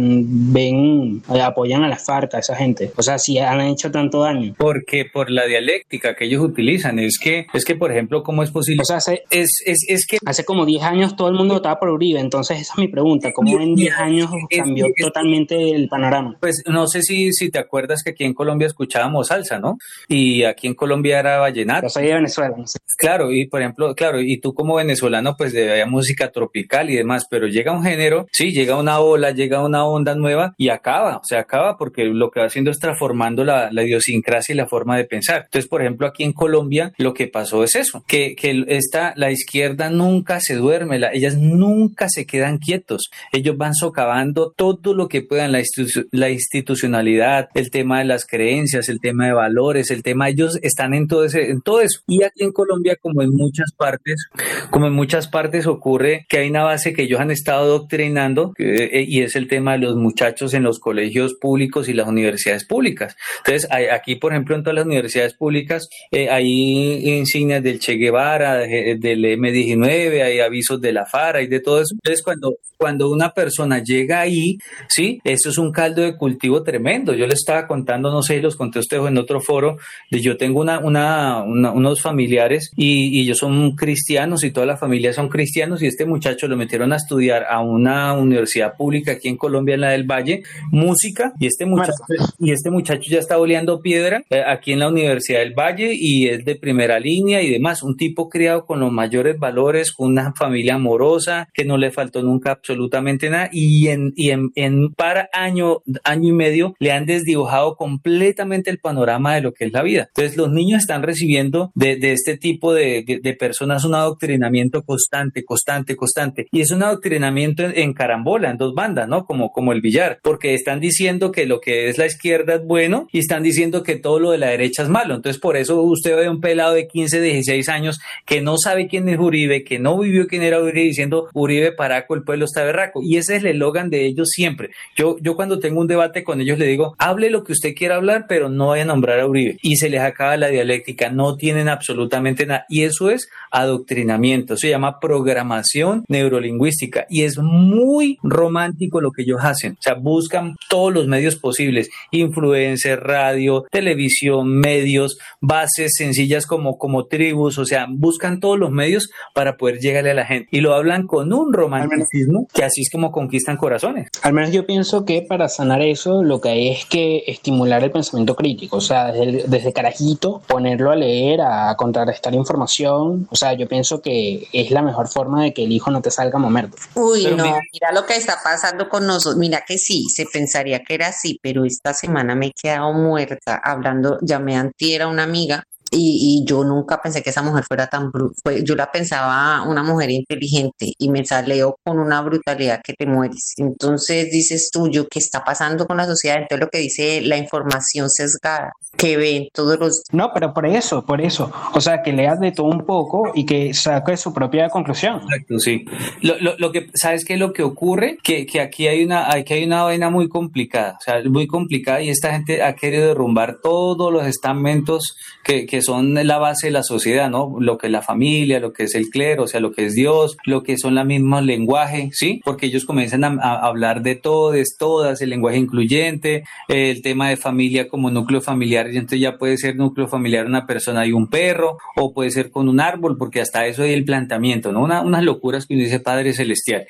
ven, eh, apoyan a la FARC, a esa gente. O sea, si han hecho tanto daño. Porque por la dialéctica que ellos utilizan, es que, es que por ejemplo, ¿cómo es posible? O sea, es, es, es que hace como 10 años todo el mundo votaba por Uribe, entonces esa es mi pregunta, ¿cómo en 10 años cambió totalmente el panorama? Pues no sé si, si te acuerdas que aquí en Colombia escuchábamos salsa, ¿no? Y aquí en Colombia era vallenato. Yo soy de Venezuela. Claro, y por ejemplo, claro, y tú como venezolano, pues de música tropical y demás, pero llega un género, sí, llega una ola, llega una onda nueva y acaba, o sea, acaba porque lo que va haciendo es transformando la, la idiosincrasia y la forma de pensar. Entonces, por ejemplo, aquí en Colombia lo que pasó es eso, que, que esta, la izquierda nunca se duerme, la, ellas nunca se quedan quietos, ellos van socavando todo lo que puedan, la, institucionalidad, el tema de las creencias, el tema de valores, el tema, ellos están en todo, ese, en todo eso. Y aquí en Colombia, como en muchas partes, como en muchas partes ocurre que hay una base que ellos han estado doctrinando eh, y es el tema de los muchachos en los colegios públicos y las universidades públicas. Entonces, aquí, por ejemplo, en todas las universidades públicas eh, hay insignias del Che Guevara, del M19, hay avisos de la FARA y de todo eso. Entonces, cuando, cuando una persona llega ahí, sí, eso es un caldo de cultivo tremendo. Yo le estaba contando, no sé, los conté a ustedes en otro foro, de yo tengo una, unos familiares y, y ellos son cristianos y toda la familia son cristianos y este muchacho lo metieron a estudiar a una universidad pública aquí en Colombia, en la del Valle, música y este muchacho, y este muchacho ya está oleando piedra eh, aquí en la Universidad del Valle y es de primera línea y demás, un tipo criado con los mayores valores, con una familia amorosa, que no le faltó nunca absolutamente nada y en, y en, en para año, año y medio le han desdibujado completamente el panorama de lo que es la vida. Entonces los niños están recibiendo de, de este tipo de, de, personas un adoctrinamiento constante, constante, constante y es un adoctrinamiento en, en carambola, en dos bandas, ¿no? Como como el billar, porque están diciendo que lo que es la izquierda es bueno y están diciendo que todo lo de la derecha es malo. Entonces, por eso usted ve a un pelado de 15, 16 años que no sabe quién es Uribe, que no vivió quién era Uribe, diciendo Uribe Paraco, el pueblo está berraco. Y ese es el eslogan de ellos siempre. Yo, yo cuando tengo un debate con ellos le digo, hable lo que usted quiera hablar, pero no vaya a nombrar a Uribe. Y se les acaba la dialéctica, no tienen absolutamente nada. Y eso es adoctrinamiento, se llama programación neurolingüística y es muy romántico lo que ellos hacen. O sea, buscan todos los medios posibles, influencers, radio, televisión, medios, bases sencillas como, como tribus, o sea, buscan todos los medios para poder llegarle a la gente. Y lo hablan con un romanticismo que así es como conquistan corazones. Al menos yo pienso que para sanar eso lo que hay es que estimular el pensamiento crítico, o sea, desde, desde carajito, ponerlo a leer, a contrarrestar información, o sea, yo pienso que es la mejor forma de que el hijo no te salga mamerto. Uy, no, mira, lo que está pasando con nosotros. Mira que sí, se pensaría que era así, pero esta semana me he quedado muerta hablando, llamé antier a una amiga y, yo nunca pensé que esa mujer fuera tan bruta. Yo la pensaba una mujer inteligente y me salió con una brutalidad que te mueres. Entonces dices tú, yo, ¿qué está pasando con la sociedad? Entonces lo que dice la información sesgada que ven todos los... No, pero por eso, por eso. O sea, que leas de todo un poco y que saque su propia conclusión. Exacto, sí. Lo, lo, lo que, ¿sabes qué es lo que ocurre? Que, que aquí hay una, aquí hay una vaina muy complicada, o sea, muy complicada y esta gente ha querido derrumbar todos los estamentos que, que son la base de la sociedad, ¿no? Lo que es la familia, lo que es el clero, o sea, lo que es Dios, lo que son la misma lenguaje, ¿sí? Porque ellos comienzan a, hablar de todes, todas, el lenguaje incluyente, el tema de familia como núcleo familiar y entonces ya puede ser núcleo familiar una persona y un perro, o puede ser con un árbol, porque hasta eso hay el planteamiento, ¿no? unas locuras que uno dice Padre Celestial.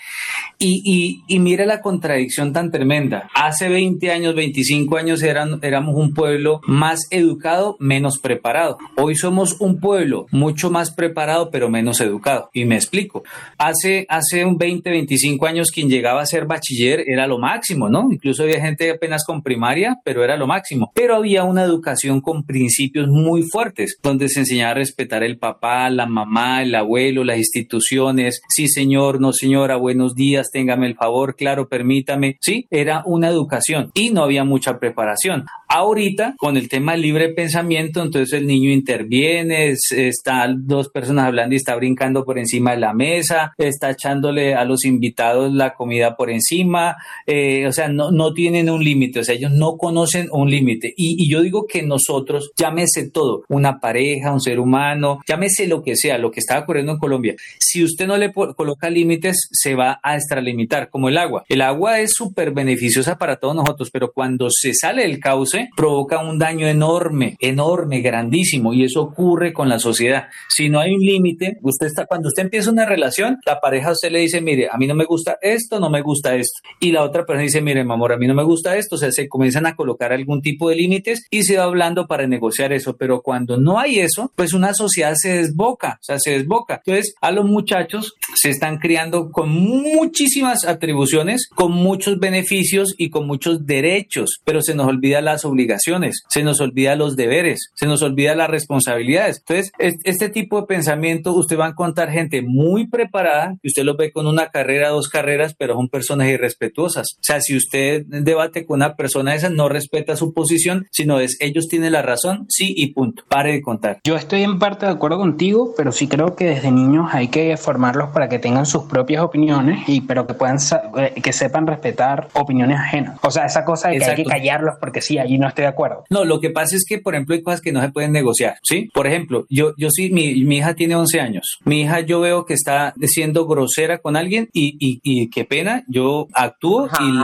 Y, y, y, mira la contradicción tan tremenda. Hace 20 años, 25 años eran, éramos un pueblo más educado, menos preparado. Hoy somos un pueblo mucho más preparado, pero menos educado. Y me explico. Hace, hace un 20, 25 años quien llegaba a ser bachiller era lo máximo, ¿no? Incluso había gente apenas con primaria, pero era lo máximo. Pero había una educación con principios muy fuertes, donde se enseñaba a respetar el papá, la mamá, el abuelo, las instituciones. Sí, señor, no, señora, buenos días, téngame el favor, claro, permítame. Sí, era una educación y no había mucha preparación. Ahorita, con el tema del libre pensamiento, entonces el niño interviene, está dos personas hablando y está brincando por encima de la mesa, está echándole a los invitados la comida por encima, eh, o sea, no, no tienen un límite, o sea, ellos no conocen un límite. Y, y yo digo que nosotros, llámese todo, una pareja, un ser humano, llámese lo que sea, lo que está ocurriendo en Colombia, si usted no le coloca límites, se va a extralimitar, como el agua. El agua es súper beneficiosa para todos nosotros, pero cuando se sale del cauce, provoca un daño enorme, enorme, grandísimo, y eso ocurre con la sociedad. Si no hay un límite, usted está, cuando usted empieza una relación, la pareja usted le dice, mire, a mí no me gusta esto, no me gusta esto. Y la otra persona dice, mire, mi amor, a mí no me gusta esto, o sea, se comienzan a colocar algún tipo de límites y se va hablando para negociar eso, pero cuando no hay eso, pues una sociedad se desboca, o sea, se desboca. Entonces, a los muchachos se están criando con muchísimas atribuciones, con muchos beneficios y con muchos derechos, pero se nos olvida las obligaciones, se nos olvida los deberes, se nos olvida las responsabilidades. Entonces, este tipo de pensamiento, usted va a encontrar gente muy preparada, que usted lo ve con una carrera, dos carreras, pero son personas irrespetuosas. O sea, si usted debate con una persona esa, no respeta su posición, sino es ellos tiene la razón, sí y punto. Pare de contar. Yo estoy en parte de acuerdo contigo, pero sí creo que desde niños hay que formarlos para que tengan sus propias opiniones y pero que puedan eh, que sepan respetar opiniones ajenas. O sea, esa cosa de que hay que callarlos porque sí, allí no estoy de acuerdo. No, lo que pasa es que, por ejemplo, hay cosas que no se pueden negociar, ¿sí? Por ejemplo, yo, yo sí, mi, mi hija tiene 11 años. Mi hija yo veo que está siendo grosera con alguien y, y, y qué pena, yo actúo y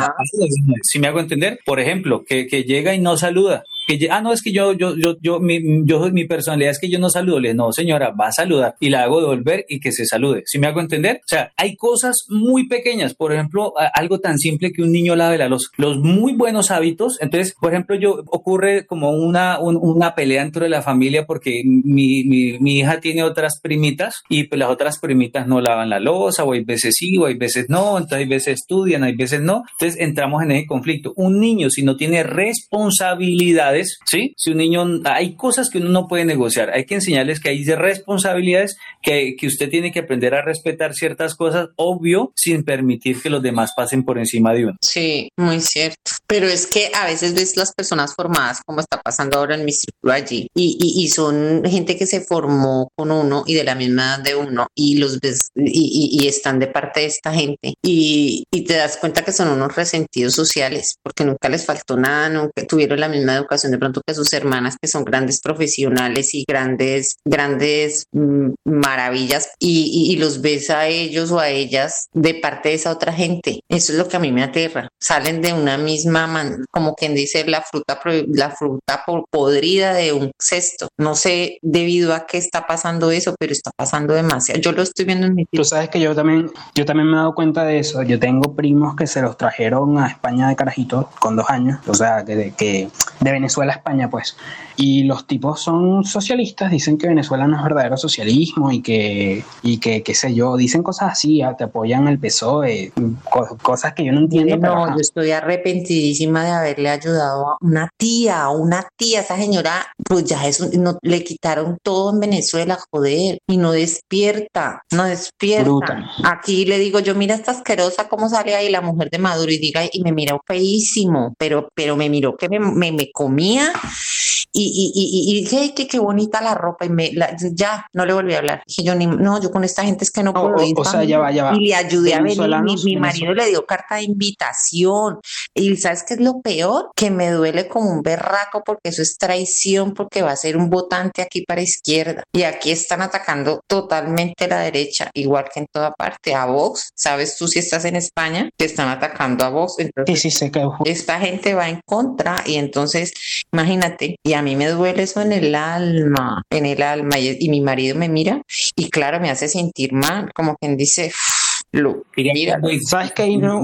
si me hago entender, por ejemplo, que, que llega y no saluda ah, no, es que yo, yo, yo, yo, mi, yo, mi personalidad es que yo no saludo. Le no, señora, va a saludar y la hago devolver y que se salude. ¿Sí me hago entender? O sea, hay cosas muy pequeñas. Por ejemplo, algo tan simple que un niño lave la los, los muy buenos hábitos. Entonces, por ejemplo, yo ocurre como una, una pelea dentro de la familia porque mi, mi, mi hija tiene otras primitas y pues las otras primitas no lavan la losa o hay veces sí o hay veces no. Entonces, hay veces estudian, hay veces no. Entonces, entramos en ese conflicto. Un niño, si no tiene responsabilidades, responsabilidades, ¿sí? Si un niño, hay cosas que uno no puede negociar, hay que enseñarles que hay responsabilidades, que, que usted tiene que aprender a respetar ciertas cosas, obvio, sin permitir que los demás pasen por encima de uno. Sí, muy cierto. Pero es que a veces ves las personas formadas, como está pasando ahora en mi círculo allí, y, y, y, son gente que se formó con uno y de la misma edad de uno, y los ves y, y están de parte de esta gente, y, te das cuenta que son unos resentidos sociales, porque nunca les faltó nada, nunca tuvieron la misma educación de pronto que sus hermanas, que son grandes profesionales y grandes, grandes mm, maravillas, y, los ves a ellos o a ellas de parte de esa otra gente. Eso es lo que a mí me aterra. Salen de una misma, man, como quien dice, la fruta, la fruta podrida de un cesto. No sé debido a qué está pasando eso, pero está pasando demasiado. Yo lo estoy viendo en mi Tú sabes que yo también, yo también me he dado cuenta de eso. Yo tengo primos que se los trajeron a España de carajito con dos años, o sea, que, que de Venezuela a España, pues. Y los tipos son socialistas, dicen que Venezuela no es verdadero socialismo y que, y que qué sé yo, dicen cosas así, que apoyan el PSOE, cosas que yo no entiendo. No, yo estoy arrepentidísima de haberle ayudado a una tía, una tía, esa señora, pues ya eso, no, le quitaron todo en Venezuela, joder, y no despierta, no despierta. Aquí le digo yo, mira esta asquerosa cómo sale ahí la mujer de Maduro y diga, y me miró feísimo, pero, pero me miró que me, me, me comía y, y, y, y dije, qué, qué bonita la ropa y me, ya, no le volví a hablar. Dije yo, ni, no, yo con esta gente es que no puedo ir. O, sea, ya va, ya va. Y le ayudé a venir, mi, mi marido le dio carta de invitación. Y ¿sabes qué es lo peor? Que me duele como un berraco porque eso es traición, porque va a ser un votante aquí para izquierda. Y aquí están atacando totalmente la derecha, igual que en toda parte. A Vox, ¿sabes tú si estás en España? Que están atacando a Vox. Entonces, sí, sí, que... Esta gente va en contra y entonces, imagínate, y a mí me duele eso en el alma, en el alma, y, y mi marido me mira y claro, me hace sentir mal, como quien dice, lo mira, sabes que ahí no,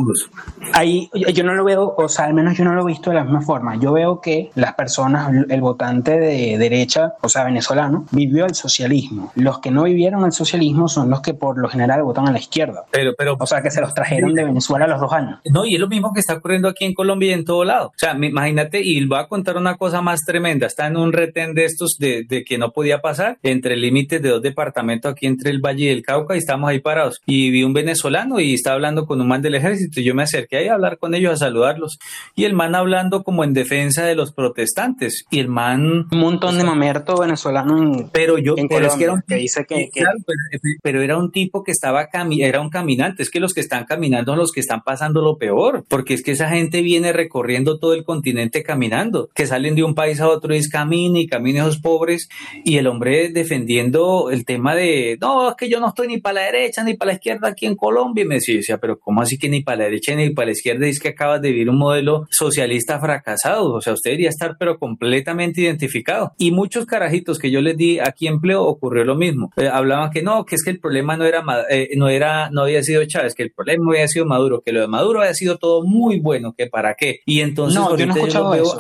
ahí yo no lo veo, o sea, al menos yo no lo he visto de la misma forma. Yo veo que las personas, el votante de derecha, o sea, venezolano, vivió el socialismo. Los que no vivieron el socialismo son los que por lo general votan a la izquierda. Pero, pero, o sea, que se los trajeron de Venezuela a los dos años. No, y es lo mismo que está ocurriendo aquí en Colombia y en todo lado. O sea, imagínate, y voy a contar una cosa más tremenda. Está en un retén de estos de, de que no podía pasar entre límites de dos departamentos aquí entre el Valle y el Cauca y estamos ahí parados. Y vi un venezolano venezolano y estaba hablando con un man del ejército. Yo me acerqué ahí a hablar con ellos, a saludarlos. Y el man hablando como en defensa de los protestantes. Y el man... Un montón de mamerto venezolano pero yo, pero es que era un que dice que... pero, era un tipo que estaba, era un caminante. Es que los que están caminando son los que están pasando lo peor. Porque es que esa gente viene recorriendo todo el continente caminando. Que salen de un país a otro y es camine y camine esos pobres. Y el hombre defendiendo el tema de, no, es que yo no estoy ni para la derecha ni para la izquierda aquí en Colombia y me decía, pero ¿cómo así que ni para la derecha ni para la izquierda es que acabas de vivir un modelo socialista fracasado? O sea, usted debería estar pero completamente identificado. Y muchos carajitos que yo les di aquí empleo ocurrió lo mismo. Eh, hablaban que no, que es que el problema no era, eh, no era, no había sido Chávez, que el problema había sido Maduro, que lo de Maduro había sido todo muy bueno, que para qué. Y entonces no, yo no he escuchado eso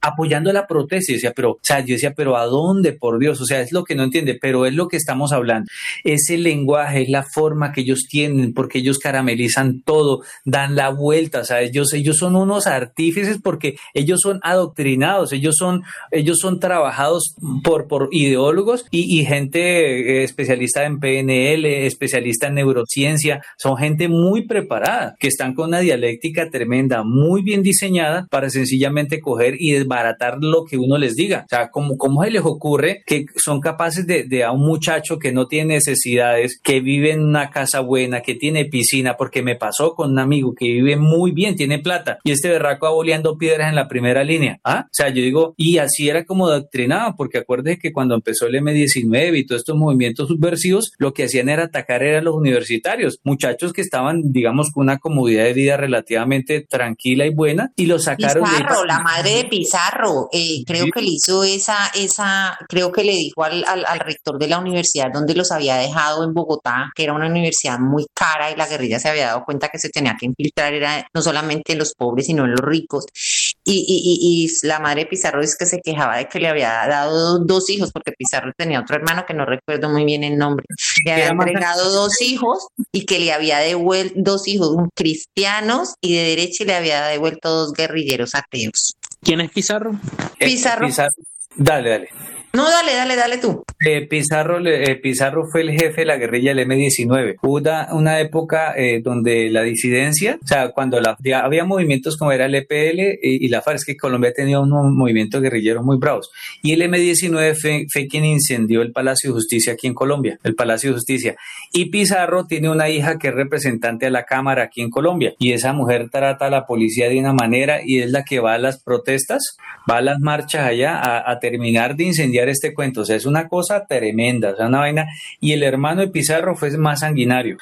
apoyando la protesta. Y decía, pero, o sea, yo decía, pero ¿a dónde? Por Dios, o sea, es lo que no entiende, pero es lo que estamos hablando. Ese lenguaje, es la forma que ellos tienen, porque ellos caramelizan todo, dan la vuelta, o sea, ellos, ellos son unos artífices porque ellos son adoctrinados, ellos son, ellos son trabajados por, por ideólogos y, y gente eh, especialista en PNL, especialista en neurociencia, son gente muy preparada, que están con una dialéctica tremenda, muy bien diseñada para sencillamente coger y desbaratar lo que uno les diga. O sea, ¿cómo, cómo se les ocurre que son capaces de, de a un muchacho que no tiene necesidades, que vive en una casa buena, que tiene piscina, porque me pasó con un amigo que vive muy bien, tiene plata, y este berraco va boleando piedras en la primera línea. ¿Ah? O sea, yo digo, y así era como doctrinado, porque acuérdese que cuando empezó el M19 y todos estos movimientos subversivos, lo que hacían era atacar a los universitarios, muchachos que estaban, digamos, con una comodidad de vida relativamente tranquila y buena, y los sacaron Pizarro, la madre de Pizarro, eh, creo que le hizo esa, esa, creo que le dijo al, al, al rector de la universidad donde los había dejado en Bogotá, que era una universidad muy cara y la guerrilla se había dado cuenta que se tenía que infiltrar era no solamente en los pobres, sino en los ricos. Y, y, y, la madre de Pizarro es que se quejaba de que le había dado dos hijos, porque Pizarro tenía otro hermano que no recuerdo muy bien el nombre. Le había entregado dos hijos y que le había devuelto dos hijos cristianos y de derecha y le había devuelto dos guerrilleros ateos. ¿Quién es Pizarro? Pizarro. Pizarro. Dale, dale. No, dale, dale, dale tú. Eh, Pizarro, eh, Pizarro fue el jefe de la guerrilla del M-19. Hubo una, época eh, donde la disidencia, o sea, cuando la, había movimientos como era el EPL y, la FARC, es que Colombia tenía unos movimientos guerrilleros muy bravos. Y el M-19 fue, fue, quien incendió el Palacio de Justicia aquí en Colombia, el Palacio de Justicia. Y Pizarro tiene una hija que es representante de la Cámara aquí en Colombia. Y esa mujer trata a la policía de una manera y es la que va a las protestas, va a las marchas allá a terminar de incendiar este cuento. O sea, es una cosa tremenda, o sea, una vaina. Y el hermano de Pizarro fue más sanguinario.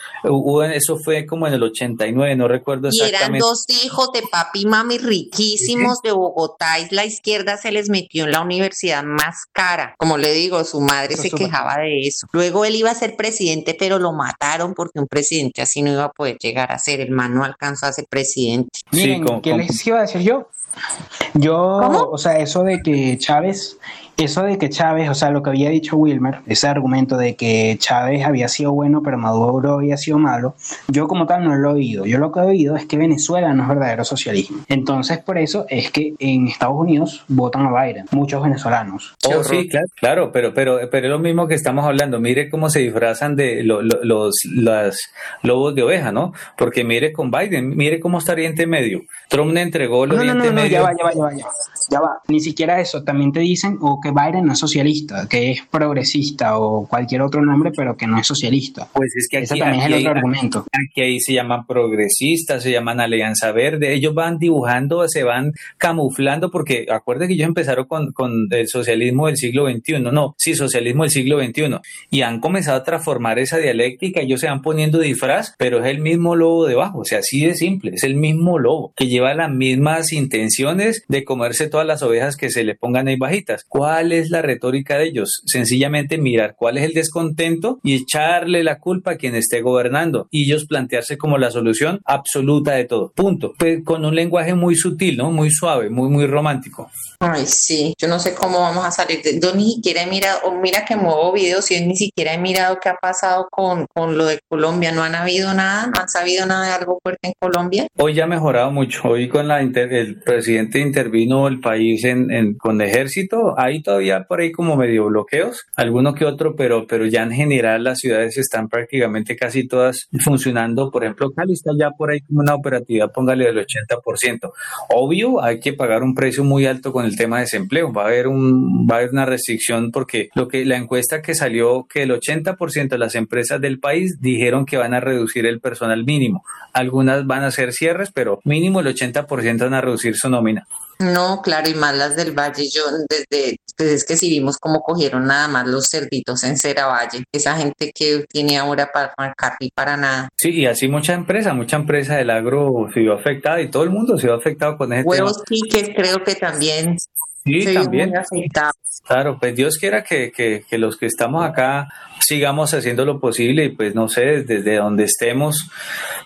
Eso fue como en el 89, no recuerdo exactamente. Y eran dos hijos de papi y mami riquísimos de Bogotá y la izquierda se les metió en la universidad más cara. Como le digo, su madre se quejaba de eso. Luego él iba a ser presidente, pero lo mataron porque un presidente así no iba a poder llegar a ser. El man no alcanzó a ser presidente. Miren, ¿qué les iba a decir yo? Yo, o sea, eso de que Chávez eso de que Chávez, o sea, lo que había dicho Wilmer, ese argumento de que Chávez había sido bueno pero Maduro había sido malo, yo como tal no lo he oído. Yo lo que he oído es que Venezuela no es verdadero socialismo. Entonces, por eso es que en Estados Unidos votan a Biden, muchos venezolanos. Oh, sí, claro, claro, pero, pero, pero es lo mismo que estamos hablando. Mire cómo se disfrazan de los, los lobos de oveja, ¿no? Porque mire con Biden, mire cómo está Oriente Medio. Trump le entregó el Oriente Medio. ya va, ya va, ya va, ya va. Ni siquiera eso. También te dicen, o que Biden no es socialista, que es progresista o cualquier otro nombre, pero que no es socialista. Pues es que aquí, Ese también es el otro argumento. Aquí ahí se llaman progresistas, se llaman Alianza Verde, ellos van dibujando, se van camuflando, porque acuérdate que ellos empezaron con, con el socialismo del siglo XXI, no, sí, socialismo del siglo XXI, y han comenzado a transformar esa dialéctica, ellos se van poniendo disfraz, pero es el mismo lobo debajo, o sea, así de simple, es el mismo lobo, que lleva las mismas intenciones de comerse todas las ovejas que se le pongan ahí bajitas. ¿Cuál ¿Cuál es la retórica de ellos? Sencillamente mirar cuál es el descontento y echarle la culpa a quien esté gobernando y ellos plantearse como la solución absoluta de todo. Punto. Pues con un lenguaje muy sutil, ¿no? Muy suave, muy, muy romántico. Ay, sí, yo no sé cómo vamos a salir. De, yo ni siquiera he mirado, o mira que muevo videos y yo ni siquiera he mirado qué ha pasado con, con lo de Colombia. No han habido nada, no han sabido nada de algo fuerte en Colombia. Hoy ya ha mejorado mucho. Hoy con la el presidente intervino el país en, con ejército. Hay todavía por ahí como medio bloqueos, alguno que otro, pero, pero ya en general las ciudades están prácticamente casi todas funcionando. Por ejemplo, Cali está ya por ahí como una operatividad, póngale del 80%. Obvio, hay que pagar un precio muy alto con el tema de desempleo. Va a haber un, va a haber una restricción porque lo que la encuesta que salió que el 80% de las empresas del país dijeron que van a reducir el personal mínimo. Algunas van a hacer cierres, pero mínimo el 80% van a reducir su nómina. No, claro, y más las del Valle. Yo desde, pues es que si vimos cómo cogieron nada más los cerditos en Valle, esa gente que tiene ahora para y para nada. Sí, y así mucha empresa, mucha empresa del agro se vio afectada y todo el mundo se vio afectado con ese Huevos que creo que también Sí, también. Claro, pues Dios quiera que, que, que, los que estamos acá sigamos haciendo lo posible y pues no sé, desde donde estemos,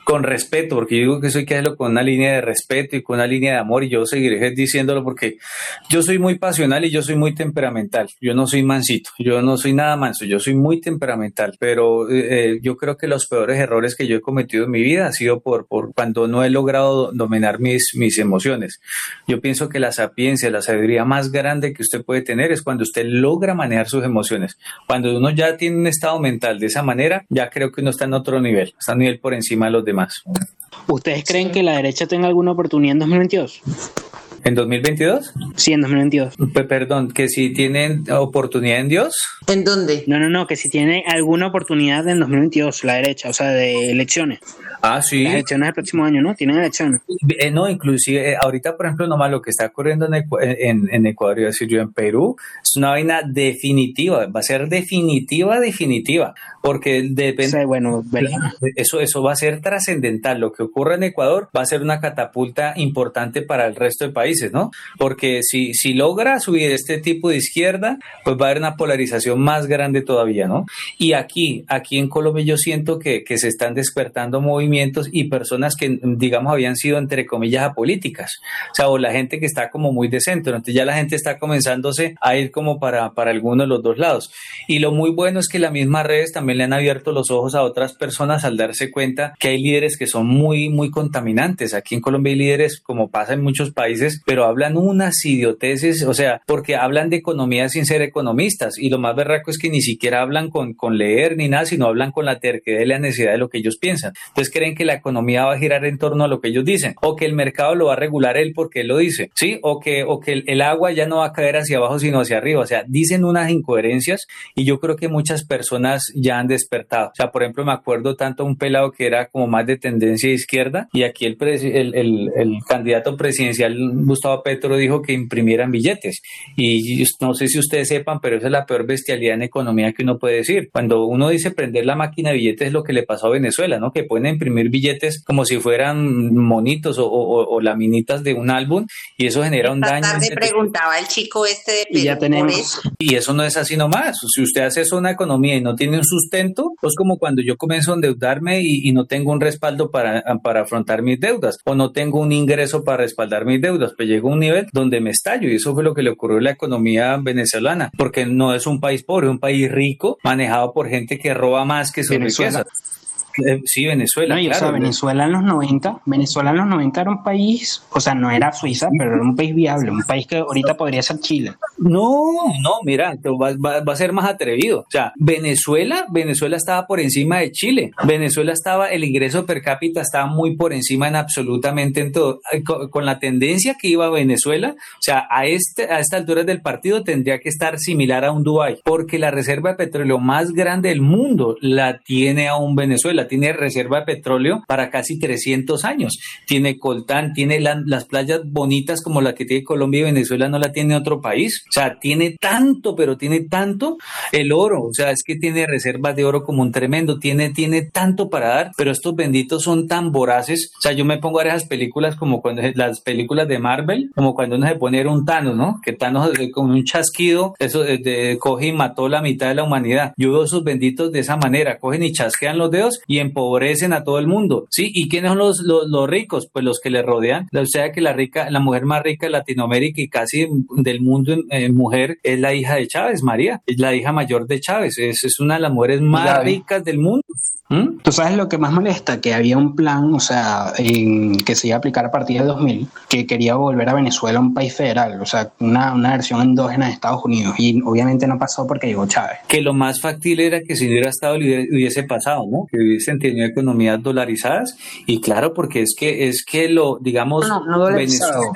con respeto, porque yo digo que eso hay que hacerlo con una línea de respeto y con una línea de amor y yo seguiré diciéndolo porque yo soy muy pasional y yo soy muy temperamental, yo no soy mansito, yo no soy nada manso, yo soy muy temperamental, pero eh, yo creo que los peores errores que yo he cometido en mi vida ha sido por, por cuando no he logrado dominar mis, mis emociones. Yo pienso que la sapiencia, la sabiduría más grande que usted puede tener es cuando usted logra manejar sus emociones. Cuando uno ya tiene un estado mental de esa manera, ya creo que uno está en otro nivel, está a nivel por encima de los demás. ¿Ustedes creen que la derecha tenga alguna oportunidad en 2022? ¿En 2022? Sí, en 2022. perdón, que si tienen oportunidad en Dios. ¿En dónde? No, no, no, que si tiene alguna oportunidad en 2022, la derecha, o sea, de elecciones. Ah, sí. Las elecciones del próximo año, ¿no? Tienen elecciones. Eh, no, inclusive, eh, ahorita, por ejemplo, nomás lo que está ocurriendo en, en, en Ecuador, iba a decir yo, en Perú, es una vaina definitiva, va a ser definitiva, definitiva, porque depende. bueno, eso, eso va a ser trascendental. Lo que ocurra en Ecuador va a ser una catapulta importante para el resto de países, ¿no? Porque si, si logra subir este tipo de izquierda, pues va a haber una polarización más grande todavía, ¿no? Y aquí, aquí en Colombia yo siento que, que se están despertando movimientos y personas que, digamos, habían sido, entre comillas, apolíticas. O sea, o la gente que está como muy de centro. Entonces ya la gente está comenzándose a ir como para, para alguno de los dos lados. Y lo muy bueno es que las mismas redes también le han abierto los ojos a otras personas al darse cuenta que hay líderes que son muy, muy contaminantes. Aquí en Colombia hay líderes, como pasa en muchos países, pero hablan unas idioteces, o sea, porque hablan de economía sin ser economistas y lo más berraco es que ni siquiera hablan con, con leer ni nada, sino hablan con la terquedad y la necesidad de lo que ellos piensan. Entonces creen que la economía va a girar en torno a lo que ellos dicen o que el mercado lo va a regular él porque él lo dice, ¿sí? O que, o que el, agua ya no va a caer hacia abajo sino hacia arriba. O sea, dicen unas incoherencias y yo creo que muchas personas ya han despertado. O sea, por ejemplo, me acuerdo tanto un pelado que era como más de tendencia izquierda y aquí el, el, el, el candidato presidencial Gustavo Petro dijo que imprimieran billetes y no sé si ustedes sepan, pero esa es la peor bestialidad en economía que uno puede decir. Cuando uno dice prender la máquina de billetes es lo que le pasó a Venezuela, ¿no? Que pueden imprimir billetes como si fueran monitos o, o, laminitas de un álbum y eso genera un daño. Tarde preguntaba el chico este de y ya tenemos. Y eso no es así nomás. Si usted hace eso una economía y no tiene un sustento, pues como cuando yo comienzo a endeudarme y, no tengo un respaldo para, para afrontar mis deudas o no tengo un ingreso para respaldar mis deudas, pues llegó a un nivel donde me estallo y eso fue lo que le ocurrió a la economía venezolana, porque no es un país pobre, es un país rico manejado por gente que roba más que su riqueza. Eh, sí, Venezuela. No, claro, Venezuela en los 90, Venezuela en los 90 era un país, o sea, no era Suiza, pero era un país viable, un país que ahorita podría ser Chile. No, no, mira, va, va, a ser más atrevido. O sea, Venezuela, Venezuela estaba por encima de Chile. Venezuela estaba, el ingreso per cápita estaba muy por encima en absolutamente en todo. Eh, con, la tendencia que iba Venezuela, o sea, a, este, a esta altura del partido tendría que estar similar a un Dubái, porque la reserva de petróleo más grande del mundo la tiene aún Venezuela tiene reserva de petróleo para casi 300 años. Tiene coltán, tiene las playas bonitas como la que tiene Colombia y Venezuela no la tiene otro país. O sea, tiene tanto, pero tiene tanto el oro. O sea, es que tiene reservas de oro como un tremendo. Tiene, tiene tanto para dar, pero estos benditos son tan voraces. O sea, yo me pongo a ver esas películas como cuando las películas de Marvel, como cuando uno se pone un Thanos, ¿no? Que Thanos con un chasquido, eso de, coge y mató la mitad de la humanidad. Yo veo esos benditos de esa manera, cogen y chasquean los dedos y empobrecen a todo el mundo. ¿Sí? ¿Y quiénes son los, los, ricos? Pues los que le rodean. O sea que la rica, la mujer más rica de Latinoamérica y casi del mundo en, mujer es la hija de Chávez, María. Es la hija mayor de Chávez. Es, es una de las mujeres más ricas del mundo. ¿Mm? Tú sabes lo que más molesta, que había un plan, o sea, en, que se iba a aplicar a partir de 2000, que quería volver a Venezuela un país federal, o sea, una, una versión endógena de Estados Unidos, y obviamente no pasó porque llegó Chávez. Que lo más factible era que si hubiera estado hubiese pasado, ¿no? Que hubiesen tenido economías dolarizadas, y claro, porque es que es que lo, digamos, Venezuela.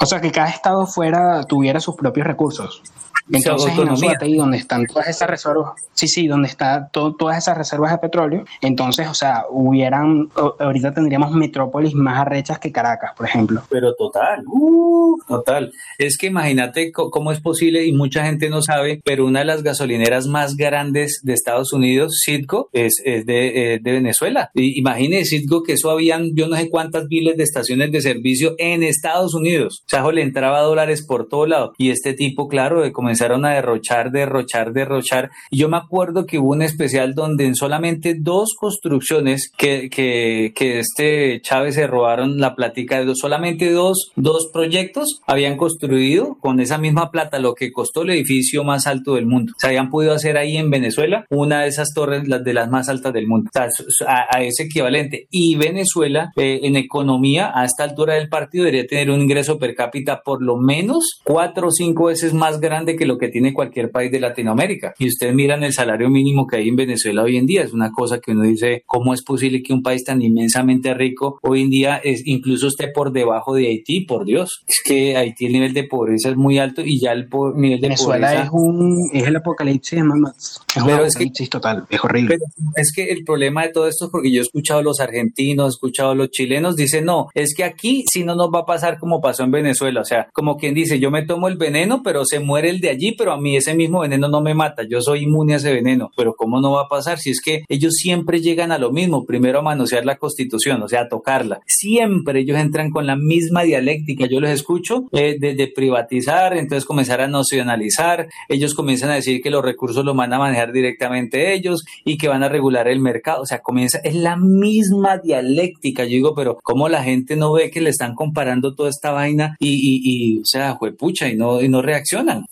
O sea, que cada estado fuera tuviera sus propios recursos. Entonces, en ahí donde están todas esas reservas, sí, sí, donde están todas esas reservas de petróleo, entonces, o sea, hubieran, ahorita tendríamos metrópolis más arrechas que Caracas, por ejemplo. Pero total, uh, total. Es que imagínate cómo es posible, y mucha gente no sabe, pero una de las gasolineras más grandes de Estados Unidos, Citgo, es, es de, eh, de, Venezuela. Y, imagínese, Citgo, que eso habían, yo no sé cuántas miles de estaciones de servicio en Estados Unidos. O sea, le entraba dólares por todo lado. Y este tipo, claro, de comenzar comenzaron a derrochar, derrochar, derrochar. Y yo me acuerdo que hubo un especial donde en solamente dos construcciones que, que, que este Chávez se robaron la plática de dos, solamente dos, dos proyectos habían construido con esa misma plata lo que costó el edificio más alto del mundo. Se habían podido hacer ahí en Venezuela una de esas torres, las de las más altas del mundo. O sea, a, ese equivalente. Y Venezuela, eh, en economía, a esta altura del partido, debería tener un ingreso per cápita por lo menos cuatro o cinco veces más grande que lo que tiene cualquier país de Latinoamérica. Y ustedes miran el salario mínimo que hay en Venezuela hoy en día, es una cosa que uno dice, ¿cómo es posible que un país tan inmensamente rico hoy en día es, incluso esté por debajo de Haití? Por Dios, es que Haití el nivel de pobreza es muy alto y ya el nivel de Venezuela pobreza... es un es el apocalipsis, Es un apocalipsis total, es horrible. es que el problema de todo esto es porque yo he escuchado a los argentinos, he escuchado a los chilenos, dicen, no, es que aquí si no nos va a pasar como pasó en Venezuela, o sea, como quien dice, yo me tomo el veneno, pero se muere el de allí pero a mí ese mismo veneno no me mata, yo soy inmune a ese veneno, pero ¿cómo no va a pasar? Si es que ellos siempre llegan a lo mismo, primero a manosear la constitución, o sea, a tocarla. Siempre ellos entran con la misma dialéctica, yo los escucho eh, de, privatizar, entonces comenzar a nacionalizar, ellos comienzan a decir que los recursos los van a manejar directamente ellos y que van a regular el mercado, o sea, comienza, es la misma dialéctica, yo digo, pero ¿cómo la gente no ve que le están comparando toda esta vaina y, y, y o sea, juepucha, y no, y no reaccionan?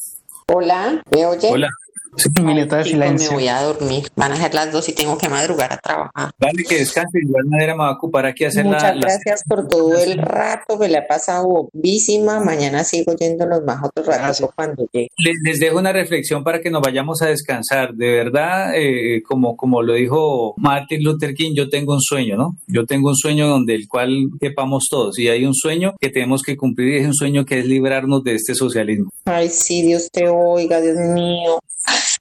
Hola, ¿me oye? Hola. Un minuto de silencio. Me voy a dormir. Van a ser las dos y tengo que madrugar a trabajar. Vale, que descanse. De igual manera me va a ocupar aquí a hacer Muchas gracias por todo el rato. Me la he pasado bobísima. Mañana sigo yendo los más otros ratos cuando llegue. Les, dejo una reflexión para que nos vayamos a descansar. De verdad, eh, como, como lo dijo Martin Luther King, yo tengo un sueño, ¿no? Yo tengo un sueño donde el cual quepamos todos. Y hay un sueño que tenemos que cumplir y es un sueño que es librarnos de este socialismo. Ay, sí, Dios te oiga, Dios mío.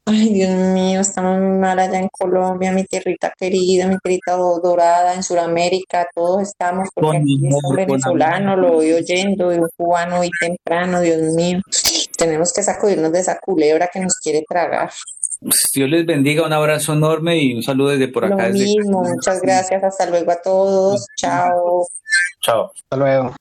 Ay, Dios mío, estamos muy mal allá en Colombia, mi tierrita querida, mi tierrita dorada, en Sudamérica, todos estamos, porque aquí es un venezolano, lo voy oyendo, y un cubano y temprano, Dios mío. Tenemos que sacudirnos de esa culebra que nos quiere tragar. Dios les bendiga, un abrazo enorme y un saludo desde por acá. Lo mismo, muchas gracias, hasta luego a todos, chao. Chao. Hasta luego.